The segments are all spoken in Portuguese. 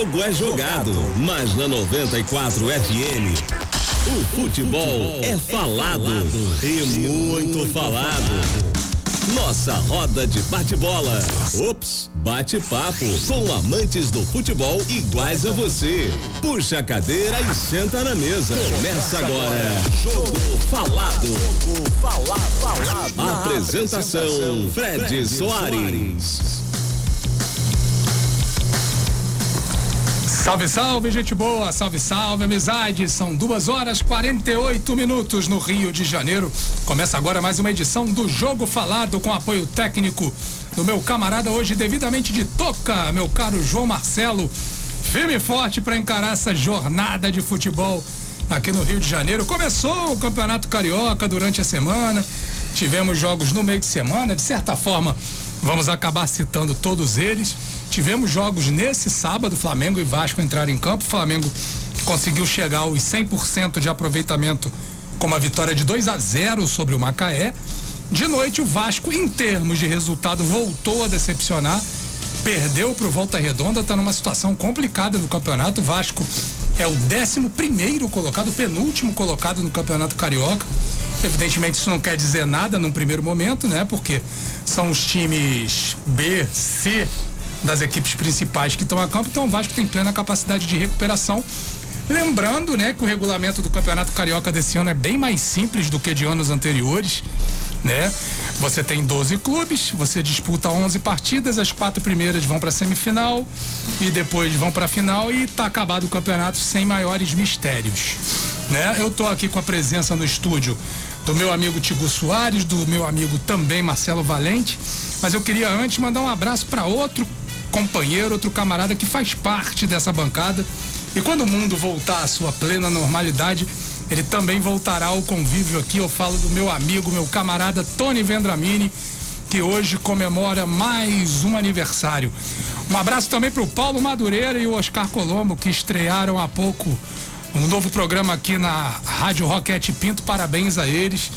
jogo é jogado, mas na 94 FM o futebol é falado e muito falado. Nossa roda de bate-bola. Ops, bate-papo com amantes do futebol iguais a você. Puxa a cadeira e senta na mesa. Começa agora. Jogo falado. Jogo falado. Apresentação: Fred Soares. Salve, salve, gente boa, salve, salve, amizade. São duas horas 48 minutos no Rio de Janeiro. Começa agora mais uma edição do Jogo Falado com apoio técnico do meu camarada hoje devidamente de toca, meu caro João Marcelo. Firme e forte para encarar essa jornada de futebol aqui no Rio de Janeiro. Começou o Campeonato Carioca durante a semana. Tivemos jogos no meio de semana, de certa forma, vamos acabar citando todos eles. Tivemos jogos nesse sábado, Flamengo e Vasco entraram em campo. O Flamengo conseguiu chegar aos 100% de aproveitamento com uma vitória de 2 a 0 sobre o Macaé. De noite, o Vasco, em termos de resultado, voltou a decepcionar. Perdeu para o Volta Redonda, está numa situação complicada no campeonato. O Vasco é o 11 primeiro colocado, penúltimo colocado no Campeonato Carioca. Evidentemente, isso não quer dizer nada num primeiro momento, né? Porque são os times B, C das equipes principais que estão a campo, então o Vasco tem plena capacidade de recuperação. Lembrando, né, que o regulamento do Campeonato Carioca desse ano é bem mais simples do que de anos anteriores, né? Você tem 12 clubes, você disputa 11 partidas, as quatro primeiras vão para semifinal e depois vão para final e está acabado o campeonato sem maiores mistérios, né? Eu tô aqui com a presença no estúdio do meu amigo Tigo Soares, do meu amigo também Marcelo Valente, mas eu queria antes mandar um abraço para outro companheiro, outro camarada que faz parte dessa bancada. E quando o mundo voltar à sua plena normalidade, ele também voltará ao convívio aqui. Eu falo do meu amigo, meu camarada Tony Vendramini, que hoje comemora mais um aniversário. Um abraço também para o Paulo Madureira e o Oscar Colombo, que estrearam há pouco um novo programa aqui na Rádio Roquete Pinto. Parabéns a eles.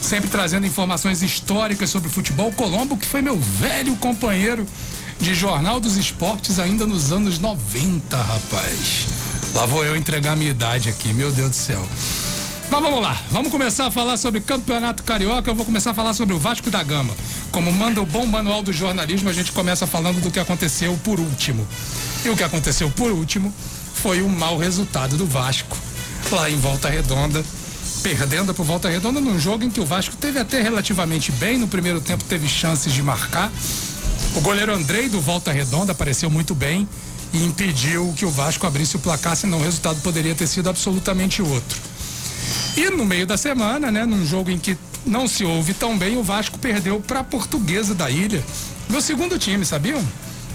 Sempre trazendo informações históricas sobre futebol. Colombo, que foi meu velho companheiro de Jornal dos Esportes ainda nos anos 90, rapaz. Lá vou eu entregar minha idade aqui, meu Deus do céu. Mas vamos lá, vamos começar a falar sobre Campeonato Carioca. Eu vou começar a falar sobre o Vasco da Gama. Como manda o bom manual do jornalismo, a gente começa falando do que aconteceu por último. E o que aconteceu por último foi o mau resultado do Vasco, lá em Volta Redonda, perdendo para Volta Redonda num jogo em que o Vasco teve até relativamente bem. No primeiro tempo teve chances de marcar, o goleiro Andrei do Volta Redonda apareceu muito bem e impediu que o Vasco abrisse o placar, senão o resultado poderia ter sido absolutamente outro. E no meio da semana, né, num jogo em que não se ouve tão bem, o Vasco perdeu para a Portuguesa da Ilha. Meu segundo time, sabiam?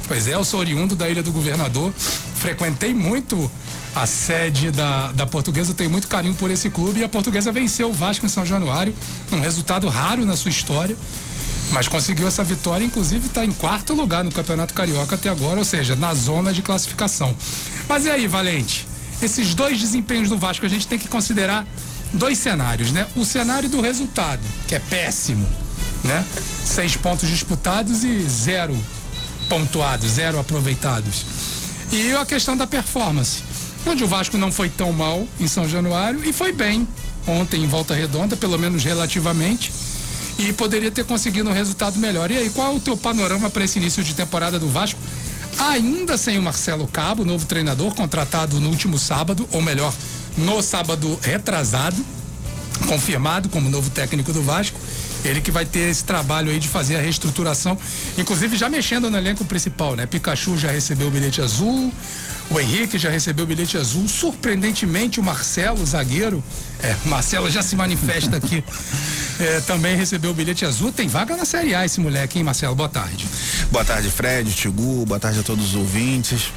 Pois é, eu sou oriundo da Ilha do Governador, frequentei muito a sede da, da Portuguesa, tenho muito carinho por esse clube e a Portuguesa venceu o Vasco em São Januário, um resultado raro na sua história mas conseguiu essa vitória, inclusive está em quarto lugar no Campeonato Carioca até agora, ou seja, na zona de classificação. Mas e aí, Valente? Esses dois desempenhos do Vasco a gente tem que considerar dois cenários, né? O cenário do resultado, que é péssimo, né? Seis pontos disputados e zero pontuados, zero aproveitados. E a questão da performance, onde o Vasco não foi tão mal em São Januário e foi bem ontem em Volta Redonda, pelo menos relativamente e poderia ter conseguido um resultado melhor. E aí, qual é o teu panorama para esse início de temporada do Vasco? Ainda sem o Marcelo Cabo, novo treinador, contratado no último sábado, ou melhor, no sábado retrasado, confirmado como novo técnico do Vasco. Ele que vai ter esse trabalho aí de fazer a reestruturação, inclusive já mexendo no elenco principal, né? Pikachu já recebeu o bilhete azul, o Henrique já recebeu o bilhete azul. Surpreendentemente, o Marcelo, o zagueiro, é, Marcelo já se manifesta aqui, é, também recebeu o bilhete azul. Tem vaga na Série A esse moleque, hein, Marcelo? Boa tarde. Boa tarde, Fred, Tigu, boa tarde a todos os ouvintes.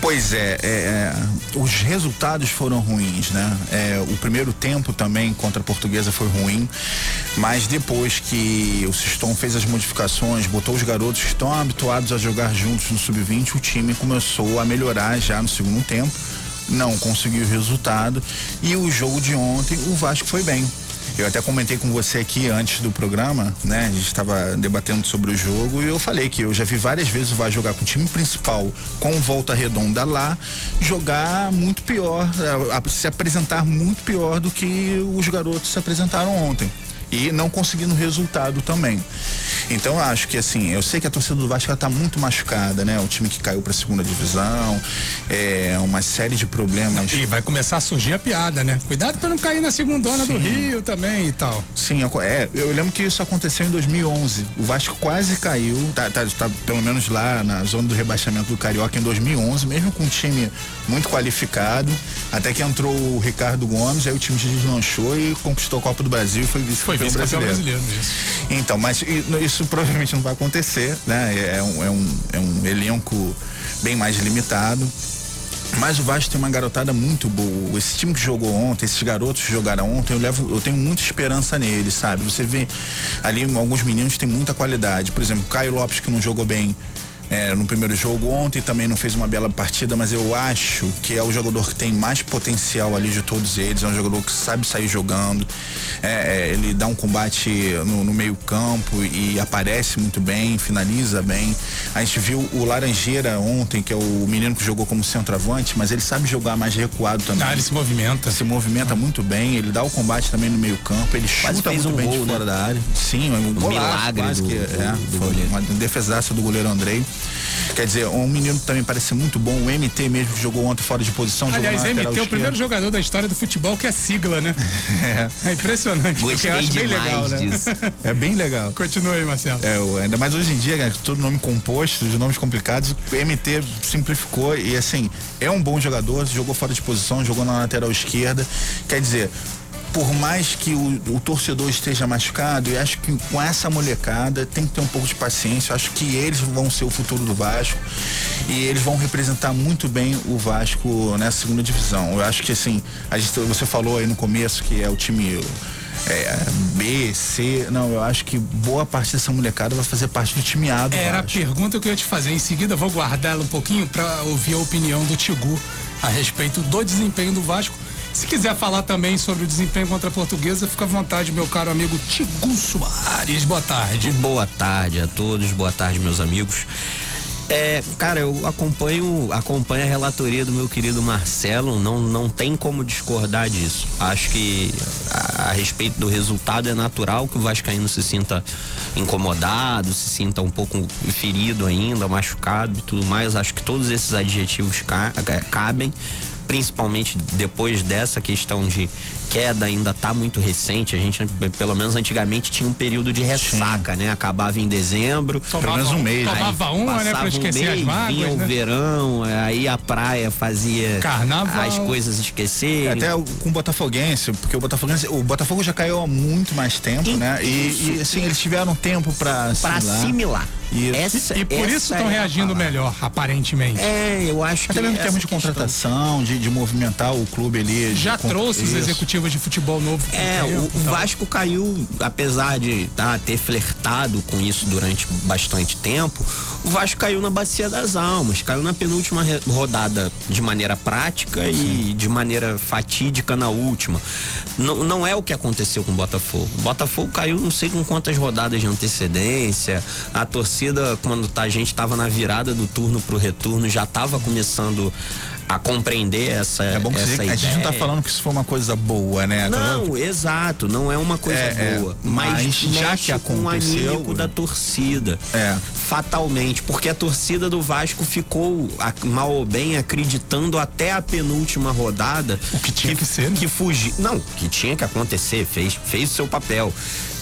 Pois é, é, é, os resultados foram ruins, né? É, o primeiro tempo também contra a Portuguesa foi ruim, mas depois que o Siston fez as modificações, botou os garotos que estão habituados a jogar juntos no sub-20, o time começou a melhorar já no segundo tempo. Não conseguiu o resultado e o jogo de ontem o Vasco foi bem. Eu até comentei com você aqui antes do programa, né? A gente estava debatendo sobre o jogo e eu falei que eu já vi várias vezes o Vasco jogar com o time principal com volta redonda lá, jogar muito pior, se apresentar muito pior do que os garotos se apresentaram ontem e não conseguindo resultado também. Então eu acho que assim, eu sei que a torcida do Vasco está muito machucada, né? O time que caiu para a segunda divisão, é uma série de problemas. E vai começar a surgir a piada, né? Cuidado para não cair na segunda Sim. do Rio também e tal. Sim, é, eu lembro que isso aconteceu em 2011. O Vasco quase caiu, tá, tá, tá pelo menos lá na zona do rebaixamento do Carioca em 2011, mesmo com um time muito qualificado, até que entrou o Ricardo Gomes, aí o time deslanchou e conquistou a Copa do Brasil e foi vice-campeão brasileiro. brasileiro então, mas isso provavelmente não vai acontecer, né? É um, é um, é um elenco bem mais limitado. Mas o Vasco tem uma garotada muito boa. Esse time que jogou ontem, esses garotos que jogaram ontem, eu levo, eu tenho muita esperança neles, sabe? Você vê ali alguns meninos que têm muita qualidade. Por exemplo, Caio Lopes que não jogou bem é, no primeiro jogo. Ontem também não fez uma bela partida, mas eu acho que é o jogador que tem mais potencial ali de todos eles. É um jogador que sabe sair jogando. É, é, ele dá um combate no, no meio-campo e aparece muito bem, finaliza bem. A gente viu o Laranjeira ontem, que é o menino que jogou como centroavante, mas ele sabe jogar mais recuado também. Ah, ele se movimenta. Se movimenta ah. muito bem, ele dá o combate também no meio-campo, ele chuta muito um bem gol, de fora né? da área. Sim, um, um milagre do, que, é, do, do uma defesaça do goleiro Andrei. Quer dizer, um menino também parece muito bom. O MT mesmo que jogou ontem fora de posição. Aliás, MT é o primeiro jogador da história do futebol que é sigla, né? É, é impressionante. Gostei eu acho bem legal, né? Disso. É bem legal. Continua aí, Marcelo. É, ainda mais hoje em dia, né, todo nome composto, de nomes complicados, o MT simplificou e assim, é um bom jogador, jogou fora de posição, jogou na lateral esquerda. Quer dizer, por mais que o, o, torcedor esteja machucado, eu acho que com essa molecada tem que ter um pouco de paciência. Eu acho que eles vão ser o futuro do Vasco e eles vão representar muito bem o Vasco nessa segunda divisão. Eu acho que assim, a gente, você falou aí no começo que é o time é, B, C. Não, eu acho que boa parte dessa molecada vai fazer parte do time A do Era Vasco. a pergunta que eu ia te fazer. Em seguida, vou guardá-la um pouquinho para ouvir a opinião do Tigu a respeito do desempenho do Vasco se quiser falar também sobre o desempenho contra a portuguesa, fica à vontade, meu caro amigo Tigu Soares. Boa tarde. Boa tarde a todos, boa tarde, meus amigos. É, cara, eu acompanho, acompanho a relatoria do meu querido Marcelo, não, não tem como discordar disso. Acho que a, a respeito do resultado é natural que o Vascaíno se sinta incomodado, se sinta um pouco ferido ainda, machucado e tudo mais. Acho que todos esses adjetivos ca, cabem principalmente depois dessa questão de queda ainda tá muito recente. A gente, pelo menos antigamente, tinha um período de ressaca, Sim. né? Acabava em dezembro. Tomava, pelo menos um mês. Tomava uma, né? Pra esquecer um mês, as mágoas, Vinha né? o verão, aí a praia fazia Carnaval. as coisas esquecerem. É, até com o Botafoguense, porque o Botafoguense, o Botafogo já caiu há muito mais tempo, e, né? E, e, assim, eles tiveram tempo para assimilar. Pra assimilar. E, essa, e por isso estão é reagindo melhor, aparentemente. É, eu acho que. Até mesmo em termos de contratação, de, de movimentar o clube ali. Já trouxe os executivos de futebol novo. É, o, o Vasco caiu, apesar de tá, ter flertado com isso durante bastante tempo, o Vasco caiu na Bacia das Almas, caiu na penúltima rodada de maneira prática e de maneira fatídica na última. Não, não é o que aconteceu com o Botafogo. O Botafogo caiu não sei com quantas rodadas de antecedência, a torcida torcida, quando tá, a gente estava na virada do turno pro retorno, já estava começando a compreender essa É bom que essa a gente não tá falando que isso foi uma coisa boa, né? Não, exato, não é uma coisa é, é boa. É, mas, mas já que aconteceu, com o da torcida. É. Fatalmente, porque a torcida do Vasco ficou mal ou bem acreditando até a penúltima rodada o que tinha que, que ser, né? que fugir. Não, que tinha que acontecer, fez fez o seu papel.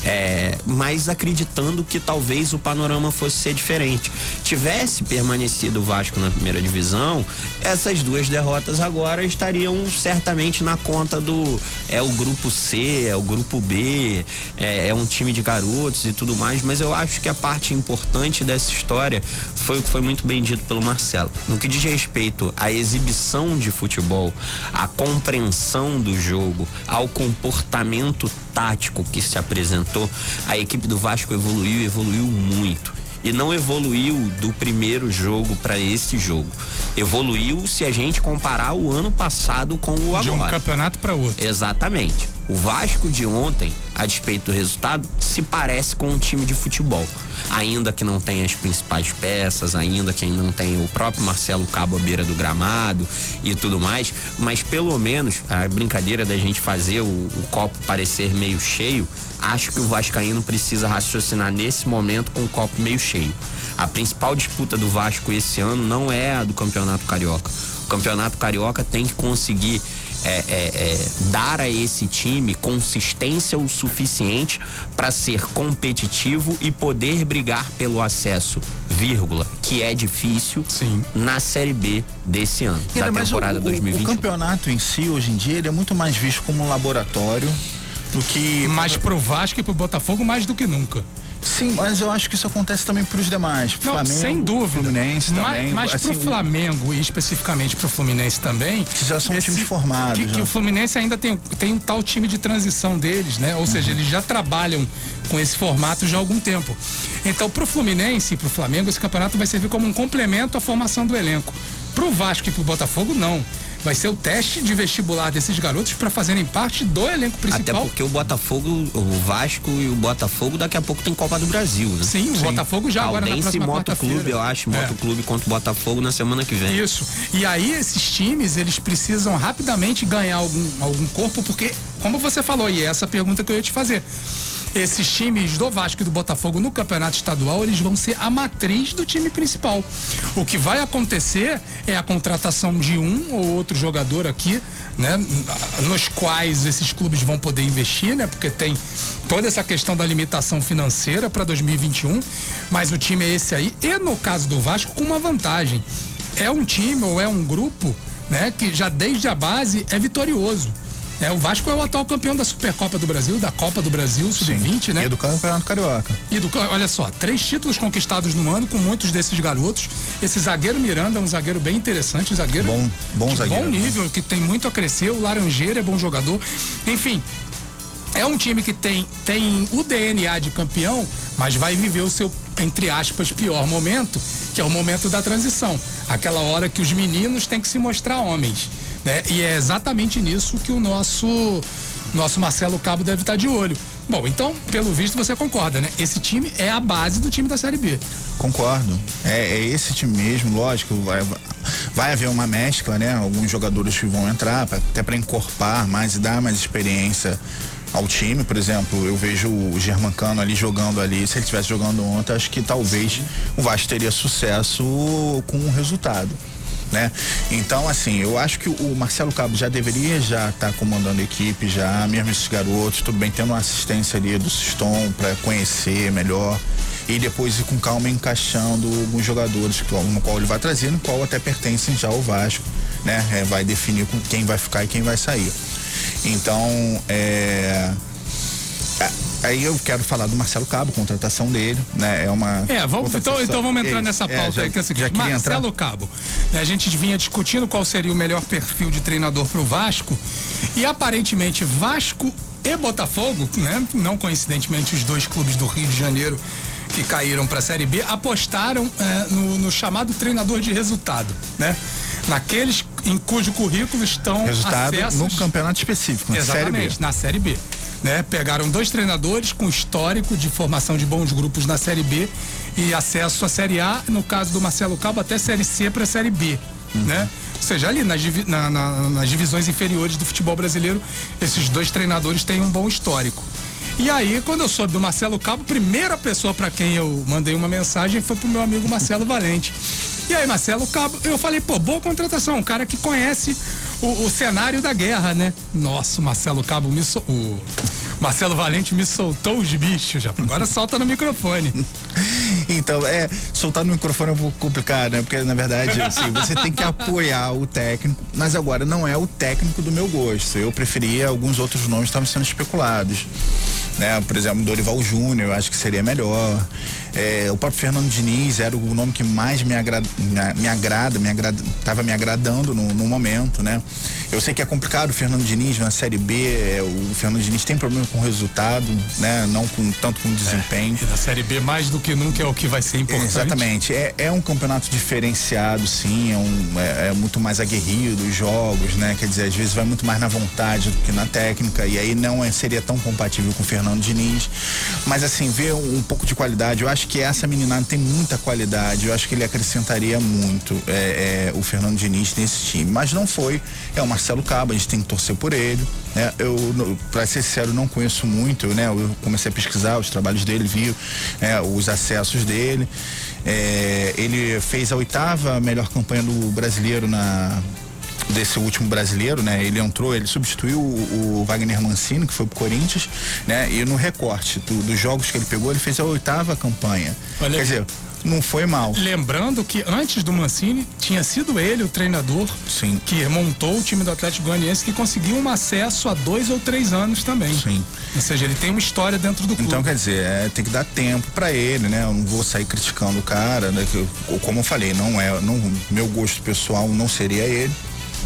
É, mas acreditando que talvez o panorama fosse ser diferente. Tivesse permanecido o Vasco na primeira divisão, essas duas derrotas agora estariam certamente na conta do é o grupo C, é o grupo B, é, é um time de garotos e tudo mais, mas eu acho que a parte importante dessa história foi o que foi muito bem dito pelo Marcelo. No que diz respeito à exibição de futebol, à compreensão do jogo, ao comportamento tático que se apresentou, a equipe do Vasco evoluiu, evoluiu muito. E não evoluiu do primeiro jogo para esse jogo. Evoluiu se a gente comparar o ano passado com o agora. De um campeonato para outro. Exatamente. O Vasco de ontem, a despeito do resultado, se parece com um time de futebol. Ainda que não tenha as principais peças, ainda que não tenha o próprio Marcelo Cabo à beira do gramado e tudo mais, mas pelo menos a brincadeira da gente fazer o, o copo parecer meio cheio, acho que o Vascaíno precisa raciocinar nesse momento com o copo meio cheio. A principal disputa do Vasco esse ano não é a do Campeonato Carioca. O Campeonato Carioca tem que conseguir é, é, é, dar a esse time consistência o suficiente para ser competitivo e poder brigar pelo acesso, vírgula, que é difícil Sim. na Série B desse ano, da temporada o, 2020. O campeonato em si, hoje em dia, ele é muito mais visto como um laboratório do que. Mas pro Vasco e pro Botafogo mais do que nunca. Sim, mas eu acho que isso acontece também para os demais. Não, Flamengo, sem dúvida. Fluminense também. Mas, mas assim, pro Flamengo e especificamente pro Fluminense também. Que já são times formados, Que, que o Fluminense ainda tem, tem um tal time de transição deles, né? Ou seja, eles já trabalham com esse formato já há algum tempo. Então, pro Fluminense e pro Flamengo, esse campeonato vai servir como um complemento à formação do elenco. Pro Vasco e pro Botafogo, não. Vai ser o teste de vestibular desses garotos para fazerem parte do elenco Até principal. porque o Botafogo, o Vasco e o Botafogo daqui a pouco tem Copa do Brasil, né? Sim, o Botafogo já agora na Caldense próxima Moto Clube, quarta-feira. eu acho, É. Moto Clube contra o Botafogo na semana que vem. Isso. E aí esses times, eles precisam rapidamente ganhar algum, algum corpo, porque, como você falou, e é essa pergunta que eu ia te fazer. Esses times do Vasco e do Botafogo no campeonato estadual, eles vão ser a matriz do time principal. O que vai acontecer é a contratação de um ou outro jogador aqui, né? Nos quais esses clubes vão poder investir, né? Porque tem toda essa questão da limitação financeira para 2021, mas o time é esse aí. E no caso do Vasco, com uma vantagem é um time ou é um grupo, né, que já desde a base é vitorioso. É, o Vasco é o atual campeão da Supercopa do Brasil, da Copa do Brasil, sub-20, né? E do Campeonato Carioca. E do, olha só, três títulos conquistados no ano com muitos desses garotos. Esse zagueiro Miranda é um zagueiro bem interessante, um zagueiro Bom- bom de zagueiro, bom né? nível, que tem muito a crescer. O Laranjeira é bom jogador. Enfim, é um time que tem, tem o DNA de campeão, mas vai viver o seu, entre aspas, pior momento, que é o momento da transição. Aquela hora que os meninos têm que se mostrar homens. Né? E é exatamente nisso que o nosso, nosso Marcelo Cabo deve estar de olho. Bom, então, pelo visto, você concorda, né? Esse time é a base do time da Série B. Concordo. É, é esse time mesmo, lógico. Vai, vai haver uma mescla, né? Alguns jogadores que vão entrar, pra- até para encorpar mais e dar mais experiência ao time. Por exemplo, eu vejo o Germancano ali jogando ali. Se ele estivesse jogando ontem, acho que talvez o Vasco teria sucesso com o resultado. Né? Então, assim, eu acho que o Marcelo Cabo já deveria já estar comandando a equipe, já, mesmo esses garotos, tudo bem, tendo uma assistência ali do Siston para conhecer melhor e depois ir com calma encaixando alguns jogadores, no qual ele vai trazer, no qual até pertencem já ao Vasco, né? É, vai definir com quem vai ficar e quem vai sair. Então, é. É, Aí eu quero falar do Marcelo Cabo, contratação dele, né? É uma. É, vamos, então, então vamos entrar É, nessa é, pauta já- aí, que é queria Marcelo entrar. Cabo. né, A gente vinha discutindo qual seria o melhor perfil de treinador para o Vasco e aparentemente Vasco e Botafogo, né? Não coincidentemente os dois clubes do Rio de Janeiro que caíram para a Série B apostaram é, no, no chamado treinador de resultado, né? Naqueles em cujo currículo estão Resultado acessos no campeonato específico, na Série B. Exatamente, na Série B. Né? Pegaram dois treinadores com histórico de formação de bons grupos na Série B e acesso à Série A, no caso do Marcelo Cabo, até Série C para Série B. Né? Ou seja, ali nas, na- na- nas divisões inferiores do futebol brasileiro, esses dois treinadores têm um bom histórico. E aí, quando eu soube do Marcelo Cabo, primeira pessoa para quem eu mandei uma mensagem foi pro meu amigo Marcelo Valente. E aí, Marcelo Cabo, eu falei, pô, boa contratação, um cara que conhece o, o cenário da guerra, né? Nossa, o Marcelo Cabo me o Marcelo Valente me soltou os bichos já. Agora solta no microfone. Então, é, soltar no microfone é um pouco complicado, né? Porque, na verdade, assim, você tem que apoiar o técnico, mas agora não é o técnico do meu gosto. Eu preferia alguns outros nomes que estavam sendo especulados. Né? Por exemplo, Dorival Júnior, eu acho que seria melhor. É, o próprio Fernando Diniz era o nome que mais me, agra me, me agrada, me agrada, tava me agradando no, no momento, né? Eu sei que é complicado o Fernando Diniz na Série B, é, o Fernando Diniz tem problema com o resultado, né? Não com tanto com o desempenho. É, na Série B, mais do que nunca, é o que vai ser importante. Exatamente. É, é um campeonato diferenciado, sim, é, um, é, é muito mais aguerrido os jogos, né? Quer dizer, às vezes vai muito mais na vontade do que na técnica, e aí não é, seria tão compatível com o Fernando Diniz. Mas assim, ver um, um pouco de qualidade, eu acho que essa meninada tem muita qualidade, eu acho que ele acrescentaria muito é, é, o Fernando Diniz nesse time. Mas não foi, é o Marcelo Cabo, a gente tem que torcer por ele. Né? Eu, para ser sincero, não conheço muito, né? Eu comecei a pesquisar os trabalhos dele, vi é, os acessos dele. É, ele fez a oitava melhor campanha do brasileiro na desse último brasileiro, né? Ele entrou, ele substituiu o, o Wagner Mancini, que foi pro Corinthians, né? E no recorte do, dos jogos que ele pegou, ele fez a oitava campanha. Olha Quer dizer, não foi mal. Lembrando que antes do Mancini, tinha sido ele o treinador Sim. que montou o time do Atlético Goianiense que conseguiu um acesso há dois ou três anos também. Sim. Ou seja, ele tem uma história dentro do clube. Então, quer dizer, é, tem que dar tempo para ele, né? Eu não vou sair criticando o cara, né? Que, como eu falei, não é, não, meu gosto pessoal não seria ele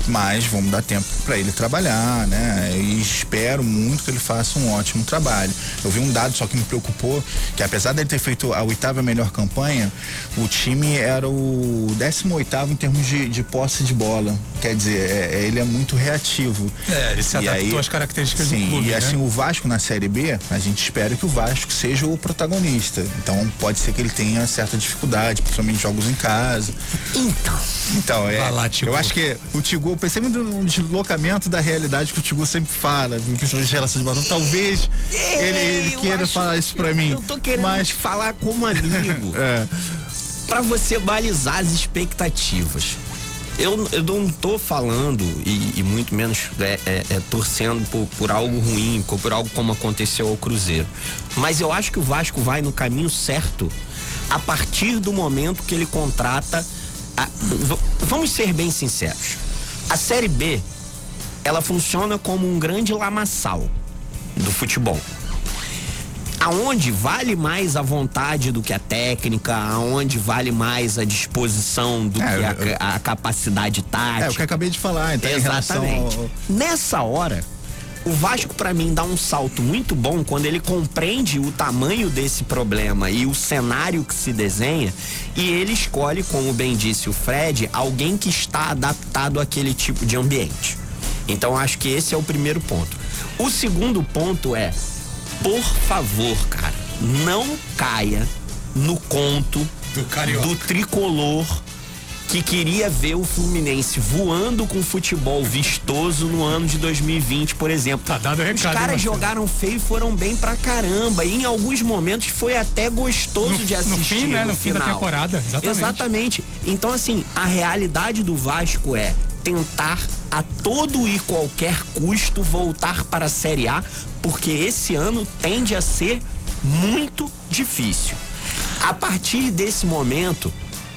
mas vamos dar tempo para ele trabalhar, né? E espero muito que ele faça um ótimo trabalho. Eu vi um dado só que me preocupou, que apesar dele ter feito a oitava melhor campanha, o time era o 18 oitavo em termos de, de posse de bola. Quer dizer, é, é ele é muito reativo. É, ele se e adaptou às características sim, do clube. E né? assim, o Vasco na Série B, a gente espera que o Vasco seja o protagonista. Então pode ser que ele tenha certa dificuldade, principalmente jogos em casa. Então. Então, é. Lá, eu acho que o Tigu eu percebo um deslocamento da realidade que o Tigu sempre fala, em relação de batom. Talvez é, ele, ele queira falar isso pra mim. Eu tô querendo mas... falar como amigo. é. Pra você balizar as expectativas. Eu, eu não tô falando, e, e muito menos é, é, é, torcendo por, por algo ruim, por algo como aconteceu ao Cruzeiro. Mas eu acho que o Vasco vai no caminho certo a partir do momento que ele contrata. A, vamos ser bem sinceros. A Série B, ela funciona como um grande lamaçal do futebol. Aonde vale mais a vontade do que a técnica, aonde vale mais a disposição do é, que a, a, capacidade tática. É, o que eu acabei de falar, então. Exatamente. Ao... Nessa hora, o Vasco para mim dá um salto muito bom quando ele compreende o tamanho desse problema e o cenário que se desenha e ele escolhe, como bem disse o Fred, alguém que está adaptado àquele tipo de ambiente. Então acho que esse é o primeiro ponto. O segundo ponto é, por favor, cara, não caia no conto do, do tricolor que queria ver o Fluminense voando com futebol vistoso no ano de 2020, por exemplo. Tá dado recado, Os caras jogaram feio e foram bem pra caramba. E em alguns momentos foi até gostoso no, de assistir. No fim, né? No, no fim da temporada. Exatamente. Exatamente. Então, assim, a realidade do Vasco é tentar a todo e qualquer custo voltar para a Série A, porque esse ano tende a ser muito difícil. A partir desse momento,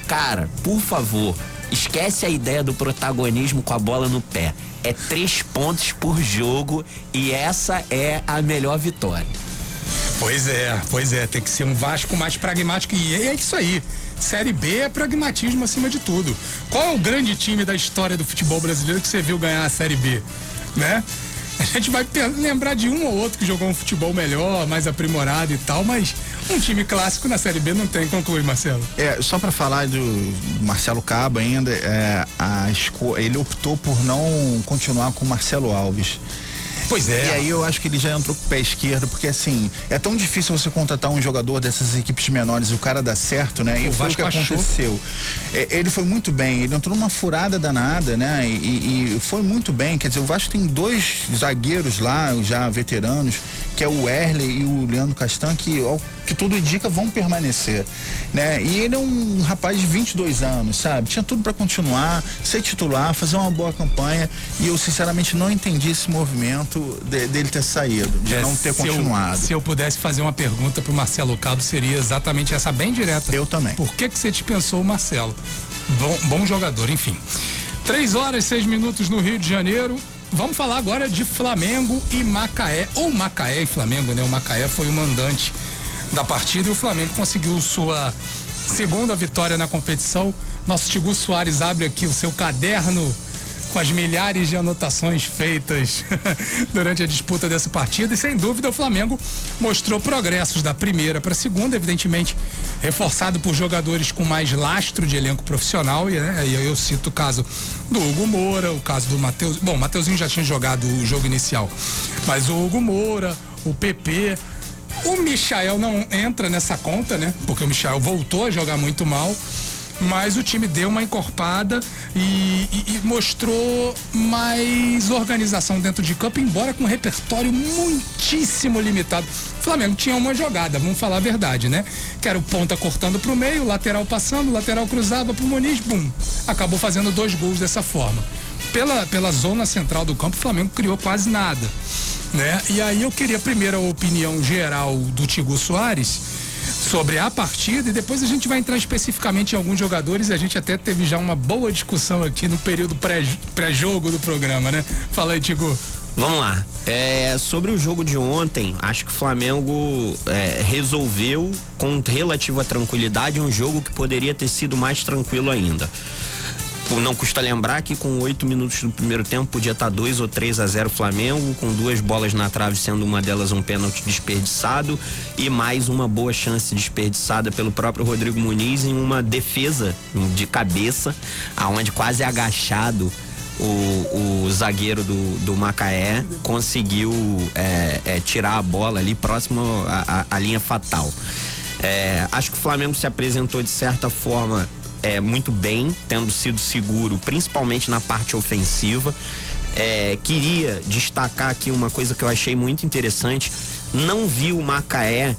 Cara, por favor, esquece a ideia do protagonismo com a bola no pé. É três pontos por jogo e essa é a melhor vitória. Pois é, pois é, tem que ser um Vasco mais pragmático e é isso aí. Série B é pragmatismo acima de tudo. Qual é o grande time da história do futebol brasileiro que você viu ganhar a Série B? Né? A gente vai lembrar de um ou outro que jogou um futebol melhor, mais aprimorado e tal, mas um time clássico na Série B não tem. Conclui, Marcelo. É, só para falar do Marcelo Cabo ainda, é, a, ele optou por não continuar com o Marcelo Alves. Pois é. E aí eu acho que ele já entrou com o pé esquerdo, porque assim, é tão difícil você contratar um jogador dessas equipes menores e o cara dá certo, né? E o foi o que aconteceu. É, ele foi muito bem, ele entrou numa furada danada, né? E, e, foi muito bem. Quer dizer, o Vasco tem dois zagueiros lá, já veteranos, que é o Erley e o Leandro Castan, que, ao que tudo indica, vão permanecer. Né? E ele é um rapaz de 22 anos, sabe? Tinha tudo para continuar, ser titular, fazer uma boa campanha. E eu, sinceramente, não entendi esse movimento de, dele ter saído, de é, não ter se continuado. Eu, se eu pudesse fazer uma pergunta pro Marcelo Cabo, seria exatamente essa, bem direta. Eu também. Por que, que você dispensou o Marcelo? Bom, bom jogador, enfim. Três horas, seis minutos no Rio de Janeiro. Vamos falar agora de Flamengo e Macaé, ou Macaé e Flamengo, né? O Macaé foi o mandante da partida e o Flamengo conseguiu sua segunda vitória na competição. Nosso Tigu Soares abre aqui o seu caderno com as milhares de anotações feitas durante a disputa dessa partida. E sem dúvida o Flamengo mostrou progressos da primeira para a segunda, evidentemente reforçado por jogadores com mais lastro de elenco profissional. E né, eu cito o caso do Hugo Moura, o caso do Matheus. Bom, o Mateuzinho já tinha jogado o jogo inicial, mas o Hugo Moura, o PP. O Michael não entra nessa conta, né? Porque o Michael voltou a jogar muito mal mas o time deu uma encorpada e, e, e, mostrou mais organização dentro de campo, embora com um repertório muitíssimo limitado. O Flamengo tinha uma jogada, vamos falar a verdade, né? Que era o ponta cortando para o meio, lateral passando, lateral cruzava para o Muniz, bum. Acabou fazendo dois gols dessa forma. Pela, pela zona central do campo, o Flamengo criou quase nada. Né? E aí eu queria primeiro a opinião geral do Tigo Soares sobre a partida e depois a gente vai entrar especificamente em alguns jogadores. A gente até teve já uma boa discussão aqui no período pré-jogo do programa, né? Fala aí, Tigo. Vamos lá. É, sobre o jogo de ontem, acho que o Flamengo é, resolveu com relativa tranquilidade um jogo que poderia ter sido mais tranquilo ainda. Não custa lembrar que com oito minutos do primeiro tempo podia estar 2 ou 3 a 0 Flamengo, com duas bolas na trave, sendo uma delas um pênalti desperdiçado e mais uma boa chance desperdiçada pelo próprio Rodrigo Muniz em uma defesa de cabeça, aonde quase agachado o, o zagueiro do, do Macaé conseguiu é, é, tirar a bola ali próximo à, linha fatal. É, acho que o Flamengo se apresentou de certa forma é, muito bem, tendo sido seguro, principalmente na parte ofensiva. É, queria destacar aqui uma coisa que eu achei muito interessante. Não vi o Macaé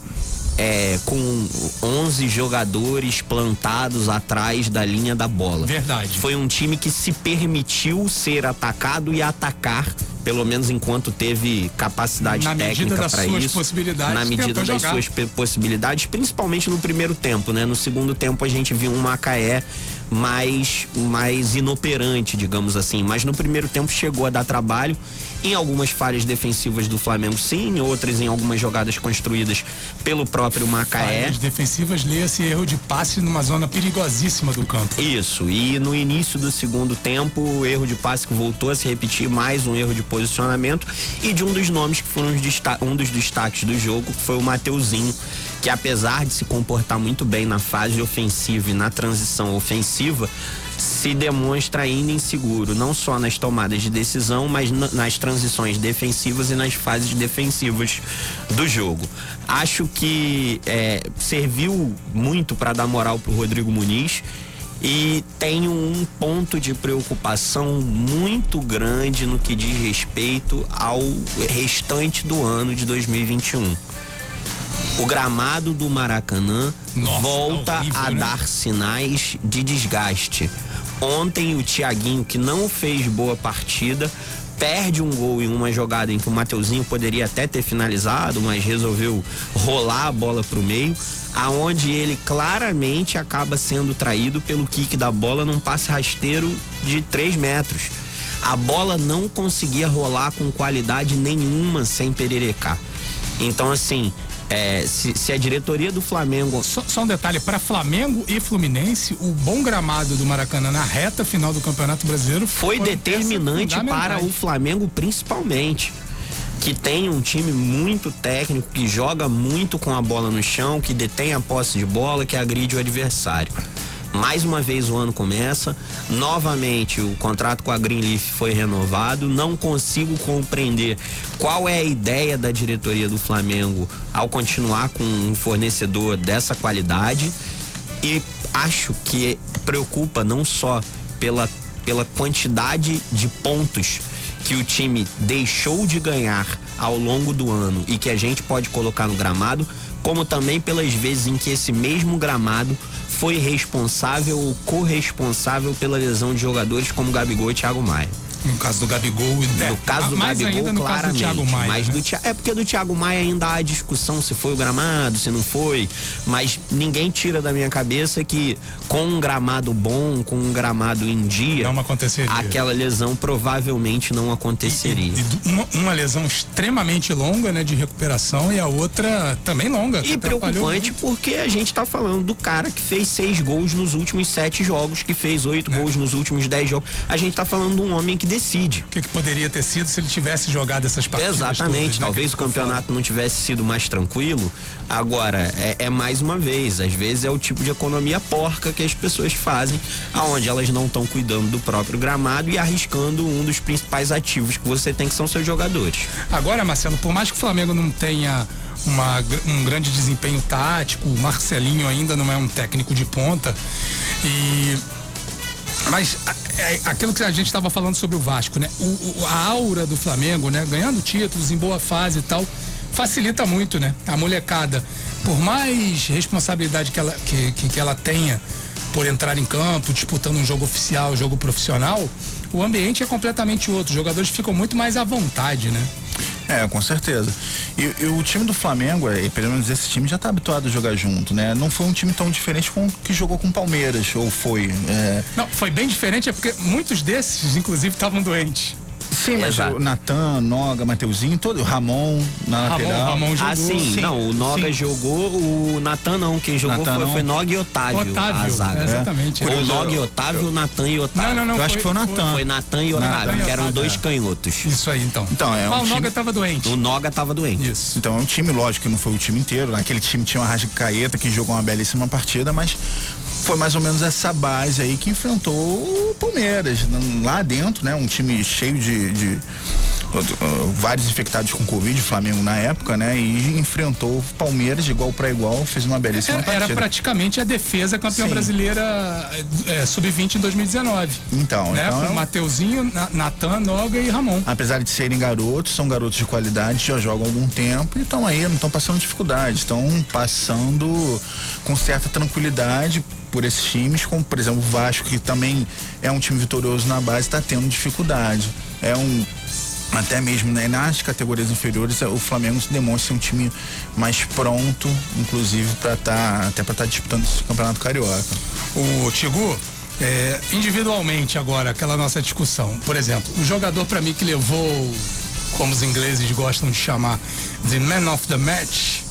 é, com 11 jogadores plantados atrás da linha da bola. Verdade. Foi um time que se permitiu ser atacado e atacar, pelo menos enquanto teve capacidade na técnica para isso. Na medida das jogar. suas possibilidades, principalmente no primeiro tempo, né? No segundo tempo a gente viu um Macaé mais, mais inoperante, digamos assim. Mas no primeiro tempo chegou a dar trabalho. Em algumas falhas defensivas do Flamengo, sim, em outras em algumas jogadas construídas pelo próprio Macaé. Falhas defensivas, lê-se erro de passe numa zona perigosíssima do campo. Isso, e no início do segundo tempo, o erro de passe que voltou a se repetir, mais um erro de posicionamento e de um dos nomes que foram um dos destaques do jogo, que foi o Mateuzinho, que apesar de se comportar muito bem na fase ofensiva e na transição ofensiva, se demonstra ainda inseguro, não só nas tomadas de decisão, mas nas transições defensivas e nas fases defensivas do jogo. Acho que é, serviu muito para dar moral para o Rodrigo Muniz e tenho um ponto de preocupação muito grande no que diz respeito ao restante do ano de 2021 o gramado do Maracanã Nossa, volta tá horrível, a né? dar sinais de desgaste. Ontem o Thiaguinho, que não fez boa partida, perde um gol em uma jogada em que o Mateuzinho poderia até ter finalizado, mas resolveu rolar a bola pro meio, aonde ele claramente acaba sendo traído pelo kick da bola num passe rasteiro de 3 metros. A bola não conseguia rolar com qualidade nenhuma sem pererecar. Então, assim, é, se, se, a diretoria do Flamengo. Só, só um detalhe: para Flamengo e Fluminense, o bom gramado do Maracanã na reta final do Campeonato Brasileiro foi determinante para o Flamengo, principalmente. Que tem um time muito técnico, que joga muito com a bola no chão, que detém a posse de bola, que agride o adversário. Mais uma vez o ano começa, novamente o contrato com a Greenleaf foi renovado. Não consigo compreender qual é a ideia da diretoria do Flamengo ao continuar com um fornecedor dessa qualidade. E acho que preocupa não só pela, pela quantidade de pontos que o time deixou de ganhar ao longo do ano e que a gente pode colocar no gramado, como também pelas vezes em que esse mesmo gramado foi responsável ou corresponsável pela lesão de jogadores como Gabigol e Thiago Maia. No caso do Gabigol, né? No caso do Mais Gabigol, ainda no claramente. Caso do Thiago Maia, mas né? do, é porque do Thiago Maia ainda há discussão se foi o gramado, se não foi. Mas ninguém tira da minha cabeça que com um gramado bom, com um gramado em dia, não aconteceria. aquela lesão provavelmente não aconteceria. E, e uma, uma, lesão extremamente longa, né, de recuperação e a outra também longa. E preocupante porque a gente está falando do cara que fez seis gols nos últimos sete jogos, que fez oito é. gols nos últimos dez jogos. A gente está falando de um homem que decide. O que, que poderia ter sido se ele tivesse jogado essas partidas? Exatamente. todas, né, Talvez o campeonato não tivesse sido mais tranquilo. Agora, é, é mais uma vez, às vezes é o tipo de economia porca que as pessoas fazem, aonde elas não estão cuidando do próprio gramado e arriscando um dos principais ativos que você tem, que são seus jogadores. Agora, Marcelo, por mais que o Flamengo não tenha uma, um grande desempenho tático, o Marcelinho ainda não é um técnico de ponta. E mas é, aquilo que a gente estava falando sobre o Vasco, né? O, o, a aura do Flamengo, né? Ganhando títulos em boa fase e tal, facilita muito, né? A molecada, por mais responsabilidade que ela, que, que, que ela tenha por entrar em campo, disputando um jogo oficial, jogo profissional, o ambiente é completamente outro. Os jogadores ficam muito mais à vontade, né? É, com certeza. E, e, o time do Flamengo, é, pelo menos esse time já está habituado a jogar junto, né? Não foi um time tão diferente com que jogou com o Palmeiras, ou foi? É... Não, foi bem diferente, é porque muitos desses, inclusive, estavam doentes. Sim, mas Exato. o Natan, Noga, Mateuzinho, todo, Ramon na Ramon, lateral. Ramon jogou. Ah, sim, sim. não, o Noga sim. jogou, o Natan não, quem jogou Nathan, foi, foi Noga e Otávio. Otávio, a zaga. É, exatamente. É. O Noga e Otávio, o Natan e Otávio. Não, não, não. Eu foi, acho que foi o Natan. Foi Natan e Otávio, que eram dois canhotos. Isso aí, então. Então, é um ah, o time... Noga estava doente. O Noga estava doente. Isso. Então é um time, lógico que não foi o time inteiro, naquele time tinha uma Rascaeta que jogou uma belíssima partida, mas foi mais ou menos essa base aí que enfrentou o Palmeiras. Lá dentro, né? Um time cheio de, de vários infectados com Covid, Flamengo na época, né? E enfrentou o Palmeiras de igual para igual, fez uma belíssima era, partida. Era praticamente a defesa campeã Sim. brasileira é, sub-20 em 2019. Então, né? então Com Mateuzinho, Natan, Noga e Ramon. Apesar de serem garotos, são garotos de qualidade, já jogam há algum tempo e estão aí, não estão passando dificuldade, estão passando com certa tranquilidade por esses times, como por exemplo o Vasco, que também é um time vitorioso na base, está tendo dificuldade. É um até mesmo né, nas categorias inferiores o Flamengo se demonstra um time mais pronto, inclusive para estar tá, até para estar tá disputando esse campeonato carioca. O Tigu, é, individualmente agora aquela nossa discussão, por exemplo, o jogador para mim que levou, como os ingleses gostam de chamar, the man of the match,